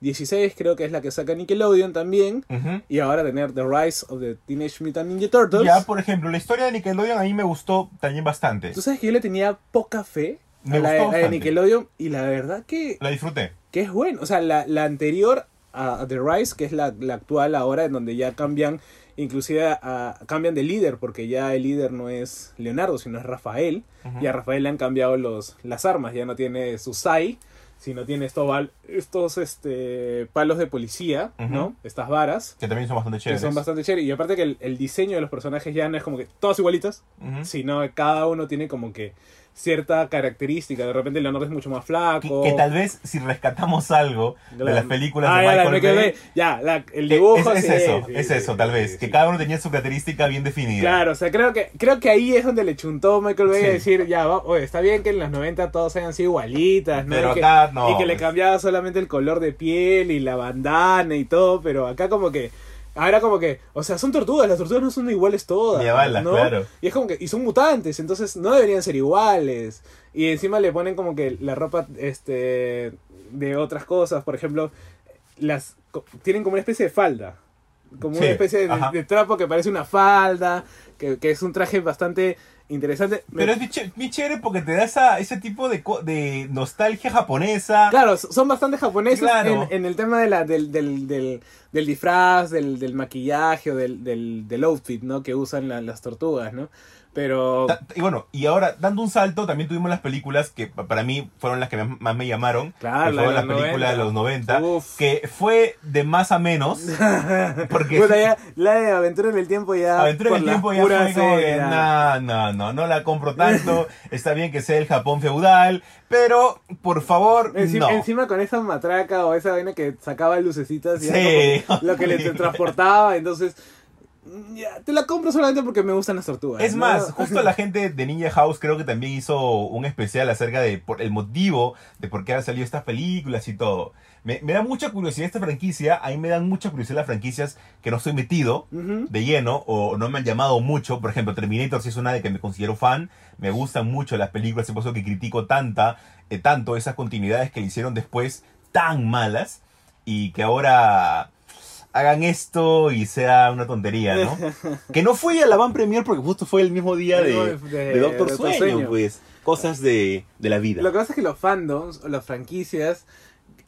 2016, creo que es la que saca Nickelodeon también, y ahora tener The Rise of the Teenage Mutant Ninja Turtles. Ya, por ejemplo, la historia de Nickelodeon a mí me gustó también bastante. Tú sabes que yo le tenía poca fe Me a la, de. Nickelodeon y la verdad que, La disfruté. que es bueno. O sea, la, la anterior a, The Rise, que es la, la actual ahora, en donde ya cambian, inclusive a- cambian de líder, porque ya el líder no es Leonardo, sino es Rafael. Y a Rafael le han cambiado los, las armas, ya no tiene su SAI, sino tiene estos, val- estos este, palos de policía. ¿no? Estas varas. Que también son bastante Que chéveres. son bastante chéveres. Y aparte que el, el diseño de los personajes ya no es como que todos igualitos, sino que cada uno tiene como que cierta característica. De repente Leonardo es mucho más flaco. Que, que tal vez si rescatamos algo de las películas Ah, de ya, la Michael Michael Bay. Ya, la- el dibujo. es, eso, sí, es sí, eso, sí, tal vez. Que cada uno tenía su característica bien definida. Claro, o sea, creo que, creo que ahí es donde le chuntó Michael Bay a decir, ya, oye, está bien que en los 90 todos hayan sido igualitas, ¿no? Pero y que, acá no, Y que le cambiaba solamente el color de piel y la bandana y todo, pero acá como que... Ahora como que, o sea, son tortugas, las tortugas no son iguales todas. Balas, ¿no? claro. Y es como que, y son mutantes, entonces no deberían ser iguales. Y encima le ponen como que la ropa, este, de otras cosas, por ejemplo, las, tienen como una especie de falda. Como Sí, una especie de, de trapo que parece una falda, que, que es un traje bastante interesante. Me- Pero es bien ché- bien chévere porque te da esa, ese tipo de, de nostalgia japonesa. Claro, son bastante japoneses Claro. en, en el tema de la, del, del, del, del disfraz, del, del maquillaje o del, del, del outfit, ¿no? Que usan la- las tortugas, ¿no? Pero... Y bueno, y ahora, dando un salto, también tuvimos las películas que pa- para mí fueron las que más me llamaron. Claro, que fueron las películas de 90. los 90. Uf. Que fue de más a menos. (laughs) Porque Puta, ya, la de Aventura en el Tiempo ya... Aventura en el tiempo ya fue como que, no, no, no, no la compro tanto. (laughs) Está bien que sea el Japón feudal, pero por favor, Encima, no. encima con esa matraca o esa vaina que sacaba lucecitas y Sí, era como (laughs) lo que le transportaba, entonces ya, te la compro solamente porque me gustan las tortugas. Es ¿no? más, (laughs) justo la gente de Ninja House creo que también hizo un especial acerca de por el motivo de por qué han salido estas películas y todo. Me, me da mucha curiosidad esta franquicia, a mí me dan mucha curiosidad las franquicias que no estoy metido de lleno o no me han llamado mucho. Por ejemplo, Terminator sí es una de que me considero fan, me gustan mucho las películas, es por eso que critico tanta, eh, tanto esas continuidades que le hicieron después tan malas y que ahora hagan esto y sea una tontería, ¿no? (laughs) que no fui a la Van Premier porque justo fue el mismo día de, De- de Doctor Sueño, Sueño. pues. Cosas de, de la vida. Lo que pasa es que los fandoms o las franquicias,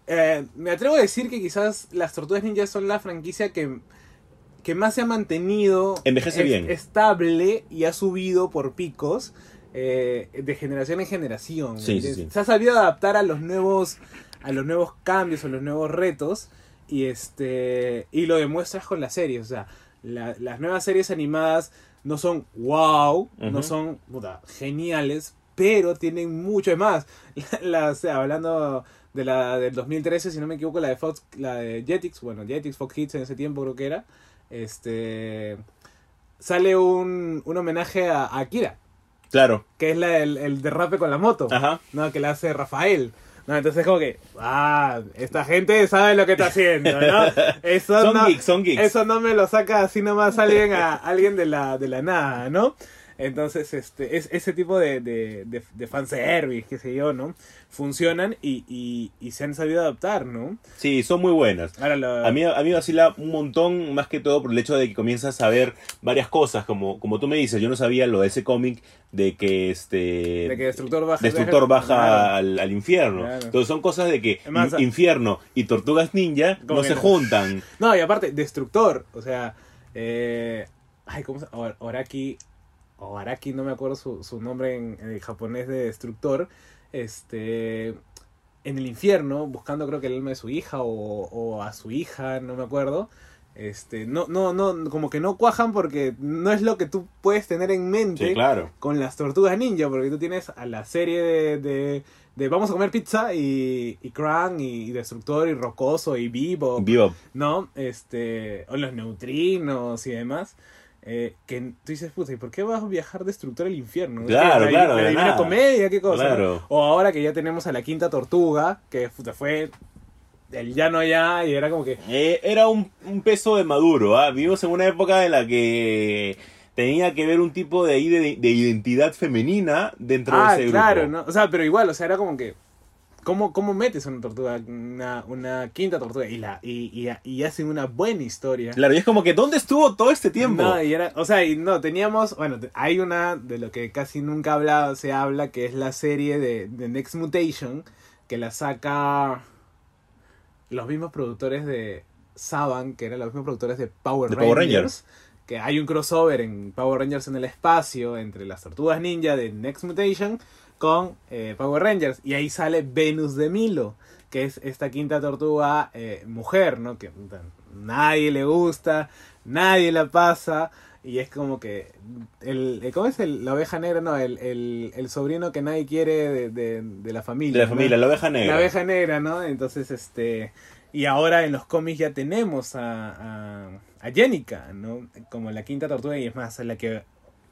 eh, me atrevo a decir que quizás las Tortugas Ninja son la franquicia que, que más se ha mantenido Envejece bien. estable y ha subido por picos eh, de generación en generación. Sí, sí. Se ha sabido adaptar a los nuevos a los nuevos cambios o los nuevos retos y este y lo demuestras con las series, o sea, la- las nuevas series animadas no son wow, no son puta, geniales, pero tienen mucho más. (laughs) La, sea, hablando de la del 2013, si no me equivoco, la de Fox, la de Jetix, bueno, Jetix, Fox Hits en ese tiempo creo que era, este sale un, un homenaje a, a Akira, Claro. que es la, el, el derrape con la moto, Ajá. no, que la hace Rafael. No, entonces como que, ah, esta gente sabe lo que está haciendo, ¿no? (laughs) Eso Son no, geeks, son geeks. Eso no me lo saca así nomás alguien a alguien de la, de la nada, ¿no? Entonces, este, es, ese tipo de, de, de, de fanservice, qué sé yo, ¿no? Funcionan y, y, y se han sabido adaptar, ¿no? Sí, son muy buenas. Ahora A mí, a mí vacila un montón, más que todo por el hecho de que comienzas a ver varias cosas, como, como tú me dices, yo no sabía lo de ese cómic de que este de que Destructor baja, Destructor baja Claro. al, al infierno. Claro. Entonces son cosas de que infierno y tortugas ninja no se no. juntan. No, y aparte, Destructor, o sea, eh, ay, ¿cómo se llama? Oraki, o Araki, no me acuerdo su, su nombre en, en el japonés de Destructor, este, en el infierno, buscando creo que el alma de su hija o, o a su hija, no me acuerdo. Este, no, no, no, como que no cuajan porque no es lo que tú puedes tener en mente Sí, claro. con las tortugas ninja, porque tú tienes a la serie de, de, de vamos a comer pizza y, y Krang y, Destructor y Rocoso y Vivo, Vivo. ¿no? Este, o los neutrinos y demás. Eh, que tú dices, puta, ¿y por qué vas a viajar Destructor al infierno? Claro, ¿La- claro, La Divina. Comedia, qué cosa. Claro. O ahora que ya tenemos a la quinta tortuga, que puta, fue el ya no ya, y era como que. Eh, era un, un peso de maduro. ¿ah? Vivimos en una época en la que tenía que ver un tipo de, ahí de, de identidad femenina dentro ah, de ese claro, grupo. ¿no? O sea, pero igual, o sea, era como que. ¿Cómo, cómo metes una tortuga, una, una quinta tortuga? Y, la, y, y, y hacen una buena historia. Claro, y es como que ¿dónde estuvo todo este tiempo? No, y era, o sea, y no, teníamos, bueno, hay una de lo que casi nunca habla, se habla, que es la serie de, de Next Mutation, que la saca los mismos productores de Saban, que eran los mismos productores de Power De Rangers. Power Rangers. Que hay un crossover en Power Rangers en el espacio entre las tortugas ninja de Next Mutation con eh, Power Rangers. Y ahí sale Venus de Milo, que es esta quinta tortuga eh, mujer, ¿no? Que nadie le gusta, nadie la pasa. Y es como que. El, eh, ¿Cómo es el, la oveja negra? No, el, el, el sobrino que nadie quiere de, de, de la familia. de la ¿no? familia, la oveja negra. La abeja negra, ¿no? Entonces, este. Y ahora en los cómics ya tenemos a, a, a Jenica, ¿no? Como la quinta tortuga y es más, la que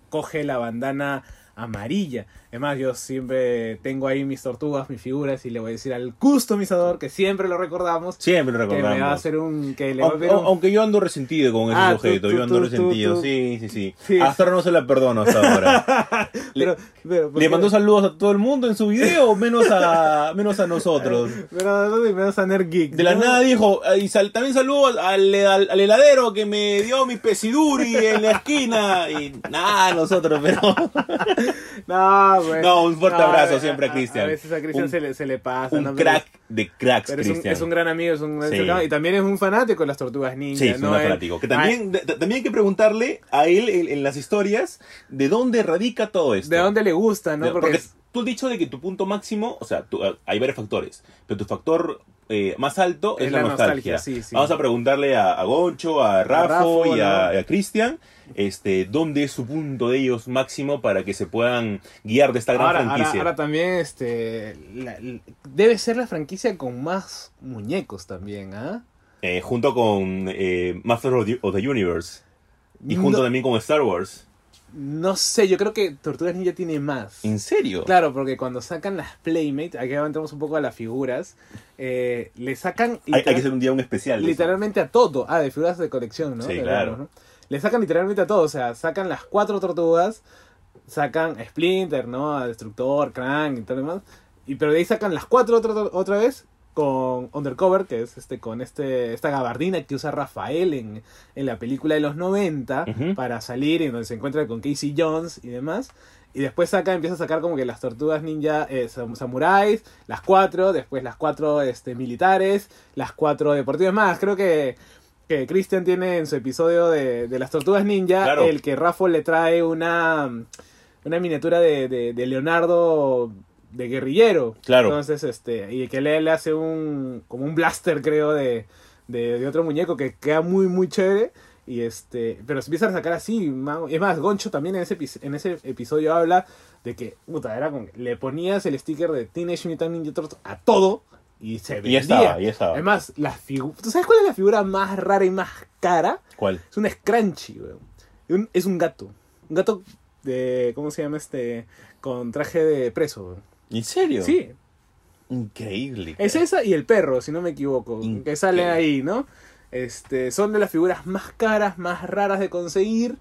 coge la bandana amarilla. Es más, yo siempre tengo ahí mis tortugas, mis figuras y le voy a decir al customizador que siempre lo recordamos. Siempre lo Que me va a recordamos. hacer un. Que le va a un- aunque yo ando resentido con ese Ah, tú- sujeto, tú- yo ando tú- resentido, sí, sí, sí, Sí. Hasta ahora no se la perdono hasta ahora. (laughs) pero, pero, ¿por ¿Le mandó saludos a todo el mundo en su video menos a, menos a nosotros? Pero no me vas a Nerd Geek. De la ¿no? nada dijo, y sal- también saludo al, al, al- al heladero que me dio mi pesiduri en la esquina. Y nada, nosotros, pero... (laughs) No, güey. No, un fuerte No, abrazo siempre a A Cristian. veces a Cristian se, le, se le pasa. ¿no? Un Pero crack de cracks, Pero es un, Cristian. es un gran amigo, es un Sí. y también es un fanático de las tortugas ninja. Sí, es ¿no? un fanático. Que también, también hay que preguntarle a él en, en las historias de dónde radica todo esto. de dónde le gusta, ¿no? Porque, porque es- tú has dicho de que tu punto máximo, o sea, tú- hay varios factores, pero tu factor eh, más alto es, Es la, nostalgia. nostalgia, sí, sí. Vamos a preguntarle a, a Goncho, a Rafo, y a, ¿no? a Cristian, este, dónde es su punto de ellos máximo para que se puedan guiar de esta gran ahora, franquicia. ahora también este la- debe ser la franquicia con más muñecos también, ¿ah? Eh, junto con eh, Master of the, of the Universe y junto también con Star Wars. No sé, yo creo que Tortugas Ninja tiene más. ¿En serio? Claro, porque cuando sacan las Playmates, aquí entramos un poco a las figuras, eh, le sacan Hay, hay que hacer un día un especial. eso. literalmente a todo. Ah, de figuras de colección, ¿no? Sí, claro. ¿no? Le sacan literalmente a todo. O sea, sacan las cuatro tortugas, sacan a Splinter, ¿no? A Destructor, Krang y todo lo demás. Y, pero de ahí sacan las cuatro otra, otra vez con Undercover, que es este con este esta gabardina que usa Rafael en, en la película de los 90 Ujú. para salir y donde se encuentra con Casey Jones y demás. Y después saca, empieza a sacar como que las tortugas ninja eh, sam- samuráis, las cuatro, después las cuatro este, militares, las cuatro deportivas más. Creo que, que Christian tiene en su episodio de, de las tortugas ninja Claro. el que Rafa le trae una, una miniatura de, de, de Leonardo de guerrillero. Claro. Entonces, este, y que le, le hace un, como un blaster, creo, de, de, de otro muñeco que queda muy, muy chévere. Y este, pero se empiezan a sacar así, es más, Goncho también en ese, en ese episodio habla de que, puta, era como que le ponías el sticker de Teenage Mutant Ninja Turtles a todo y se vendía. Y estaba, ya estaba. Es más, la figura, ¿tú sabes cuál es la figura más rara y más cara? ¿Cuál? Es un scrunchy, weón. Es un gato. Un gato de, ¿cómo se llama este? Con traje de preso, weón. ¿En serio? Sí, Increíble. es esa y el perro, si no me equivoco, Increíble. que sale ahí, ¿no? Este, son de las figuras más caras, más raras de conseguir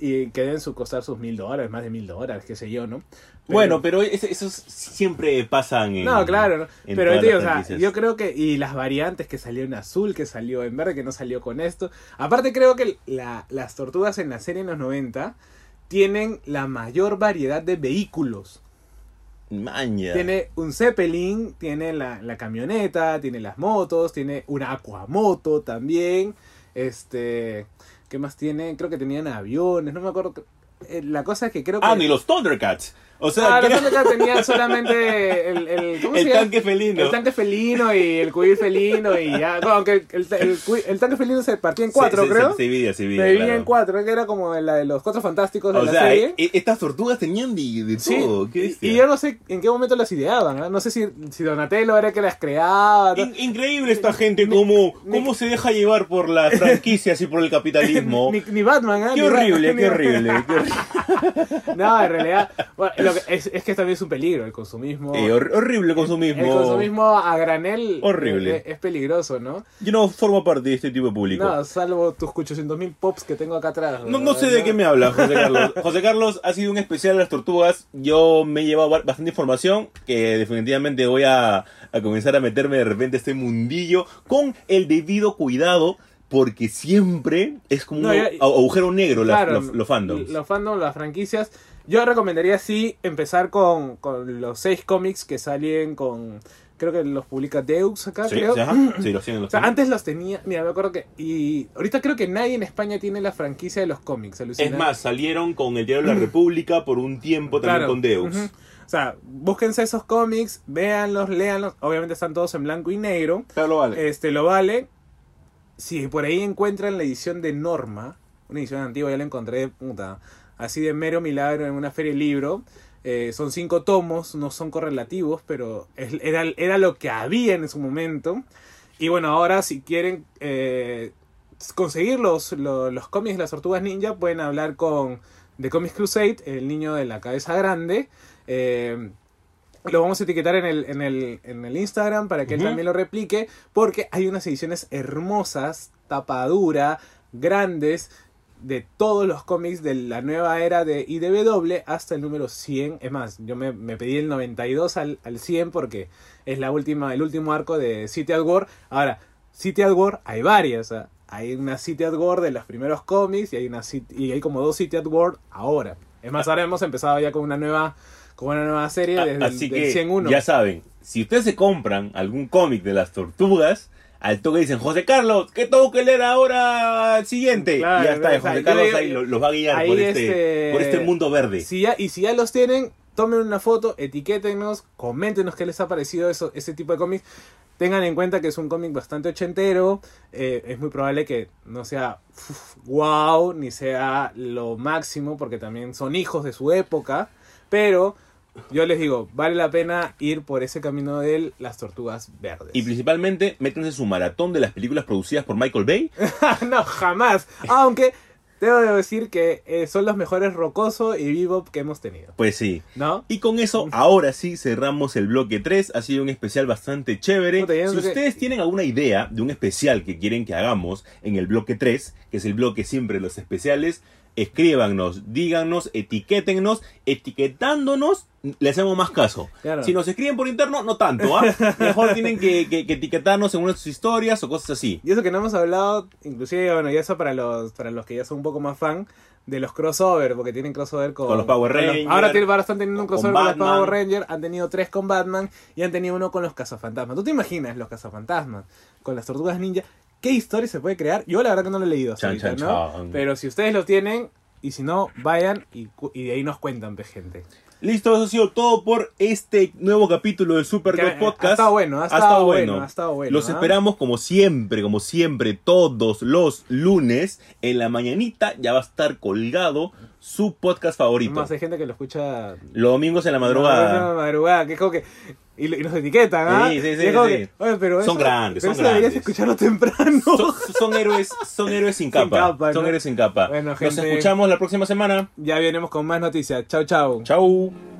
y que deben su- costar sus mil dólares, más de mil dólares, qué sé yo, ¿no? Pero- Bueno, pero es- esos siempre pasan en. No, claro, ¿no? en pero tío, o sea, yo creo que, y las variantes que salió en azul, que salió en verde, que no salió con esto. Aparte creo que la- las tortugas en la serie en los 90 tienen la mayor variedad de vehículos. Maña. Tiene un Zeppelin, tiene la, la camioneta, tiene las motos, tiene una Aquamoto también. Este, ¿qué más tiene? Creo que tenían aviones, no me acuerdo. Eh, La cosa es que creo que... Ah, ni los Thundercats. O sea, era Thundercats tenían (laughs) solamente el, el, ¿cómo se llama? tanque felino. El tanque felino y el cubil felino y ya. Bueno, aunque el, el, el tanque felino se partía en cuatro, Se- se- creo. Se, se dividía, se Se dividía. dividía claro. en cuatro, que era como la de los cuatro fantásticos de O la sea, serie. e- estas tortugas tenían de, de Sí, todo. qué y, yo no sé en qué momento las ideaban, ¿ah? no sé si, si Donatello era el que las creaba. ¿no? In- increíble esta gente, cómo, cómo se deja llevar por las (laughs) franquicias y por el capitalismo. (laughs) Ni, ni Batman, ¿ah? Qué horrible, qué horrible. qué horrible. No, en realidad, bueno, lo que- es, es que también es un peligro el consumismo. Eh, hor- horrible consumismo. El consumismo a granel Horrible. Es, es peligroso, ¿no? Yo no formo parte de este tipo de público. No, salvo tus 800 mil pops que tengo acá atrás. No, no sé de qué me habla José Carlos. (laughs) José Carlos ha sido un especial de las tortugas. Yo me he llevado ba- bastante información que definitivamente voy a, a comenzar a meterme de repente a este mundillo con el debido cuidado porque siempre es como No, un ya- agujero negro Claro, los, los fandoms. Los fandoms, las franquicias. Yo recomendaría sí empezar con, con los seis cómics que salen con. Creo que los publica Deux acá, Sí, creo. sí, ajá. (clears throat) Sí, los tienen, los O sea, antes los tenía. Mira, me acuerdo que. Y ahorita creo que nadie en España tiene la franquicia de los cómics. Es más, salieron con el Diario de la República por un tiempo también Claro, con Deus. ujú. O sea, búsquense esos cómics, véanlos, léanlos. Obviamente están todos en blanco y negro. Pero lo vale. Este, lo vale. Si por ahí encuentran la edición de Norma, una edición antigua, ya la encontré, puta, así de mero milagro en una feria de libro. Eh, son cinco tomos, no son correlativos, pero es- era, era lo que había en su momento. Y bueno, ahora si quieren eh, conseguir los, los, los cómics de las tortugas ninja, pueden hablar con The Comics Crusade, el niño de la cabeza grande. Eh, lo vamos a etiquetar en el, en el, en el Instagram para que él también lo replique, porque hay unas ediciones hermosas, tapadura, grandes, de todos los cómics de la nueva era de IDW hasta el número 100. Es más, yo me, me pedí el 92 al, al 100 porque es la última, el último arco de City at War. Ahora, City at War hay varias. hay una City at War de los primeros cómics y hay, una City- y hay como dos City at War ahora. Es más, ahora hemos empezado ya con una nueva, con una nueva serie desde el Así del que 101. ya saben, si ustedes se compran algún cómic de las tortugas, al toque dicen, José Carlos, ¿qué tengo que leer ahora al siguiente? Claro, y ya está, José Carlos ahí lo- los va a guiar por, este, este- por este mundo verde. Si ya, y si ya los tienen, tomen una foto, etiquétenos, coméntenos qué les ha parecido eso, ese tipo de cómics. Tengan en cuenta que es un cómic bastante ochentero. eh, es muy probable que no sea uf, wow, ni sea lo máximo, porque también son hijos de su época. Pero yo les digo, vale la pena ir por ese camino de las tortugas verdes. Y principalmente, métanse su maratón de las películas producidas por Michael Bay. (laughs) no, jamás. Aunque debo de decir que eh, son los mejores Rocoso y Bebop que hemos tenido. Pues sí. ¿No? Y con eso, ahora sí cerramos el bloque 3. Ha sido un especial bastante chévere. No Si ustedes tienen alguna idea de un especial que quieren que hagamos en el bloque 3, que es el bloque siempre de los especiales, escríbanos, díganos, etiquétennos, etiquetándonos, le hacemos más caso. Claro. Si nos escriben por interno, no tanto, ¿ah? (laughs) Mejor tienen que, que- que etiquetarnos en una de sus historias o cosas así. Y eso que no hemos hablado, inclusive, bueno, y eso para los, para los que ya son un poco más fan, de los crossover, porque tienen crossover con, Con los Power Rangers, ahora tienen, ahora están teniendo un con crossover con, los Batman. Power Rangers, han tenido tres con Batman y han tenido uno con los cazafantasmas. ¿Tú te imaginas los cazafantasmas con las tortugas ninja? ¿Qué historia se puede crear? Yo la verdad que no lo he leído Chan, ahorita, chan, ¿no? chan. Pero si ustedes lo tienen, y si no, vayan y, de ahí nos cuentan, pe, gente. Listo, eso ha sido todo por este nuevo capítulo del Super Que God Podcast. ha estado bueno, ha estado bueno, ha estado bueno, Los esperamos como siempre, como siempre, todos los lunes. En la mañanita ya va a estar colgado su podcast favorito. Más hay gente que lo escucha Los domingos en la No, madrugada. madrugada, que es como que. Y, y nos etiquetan, ¿ah? Sí, sí, sí, que, Oye, pero Son eso- grandes, pero son eso deberías grandes. escucharlo temprano. Son, son héroes, son héroes sin capa. capa, Son héroes sin capa. Bueno, Nos gente. escuchamos la próxima semana. ya vienemos con más noticias. Chau, chau. Chau.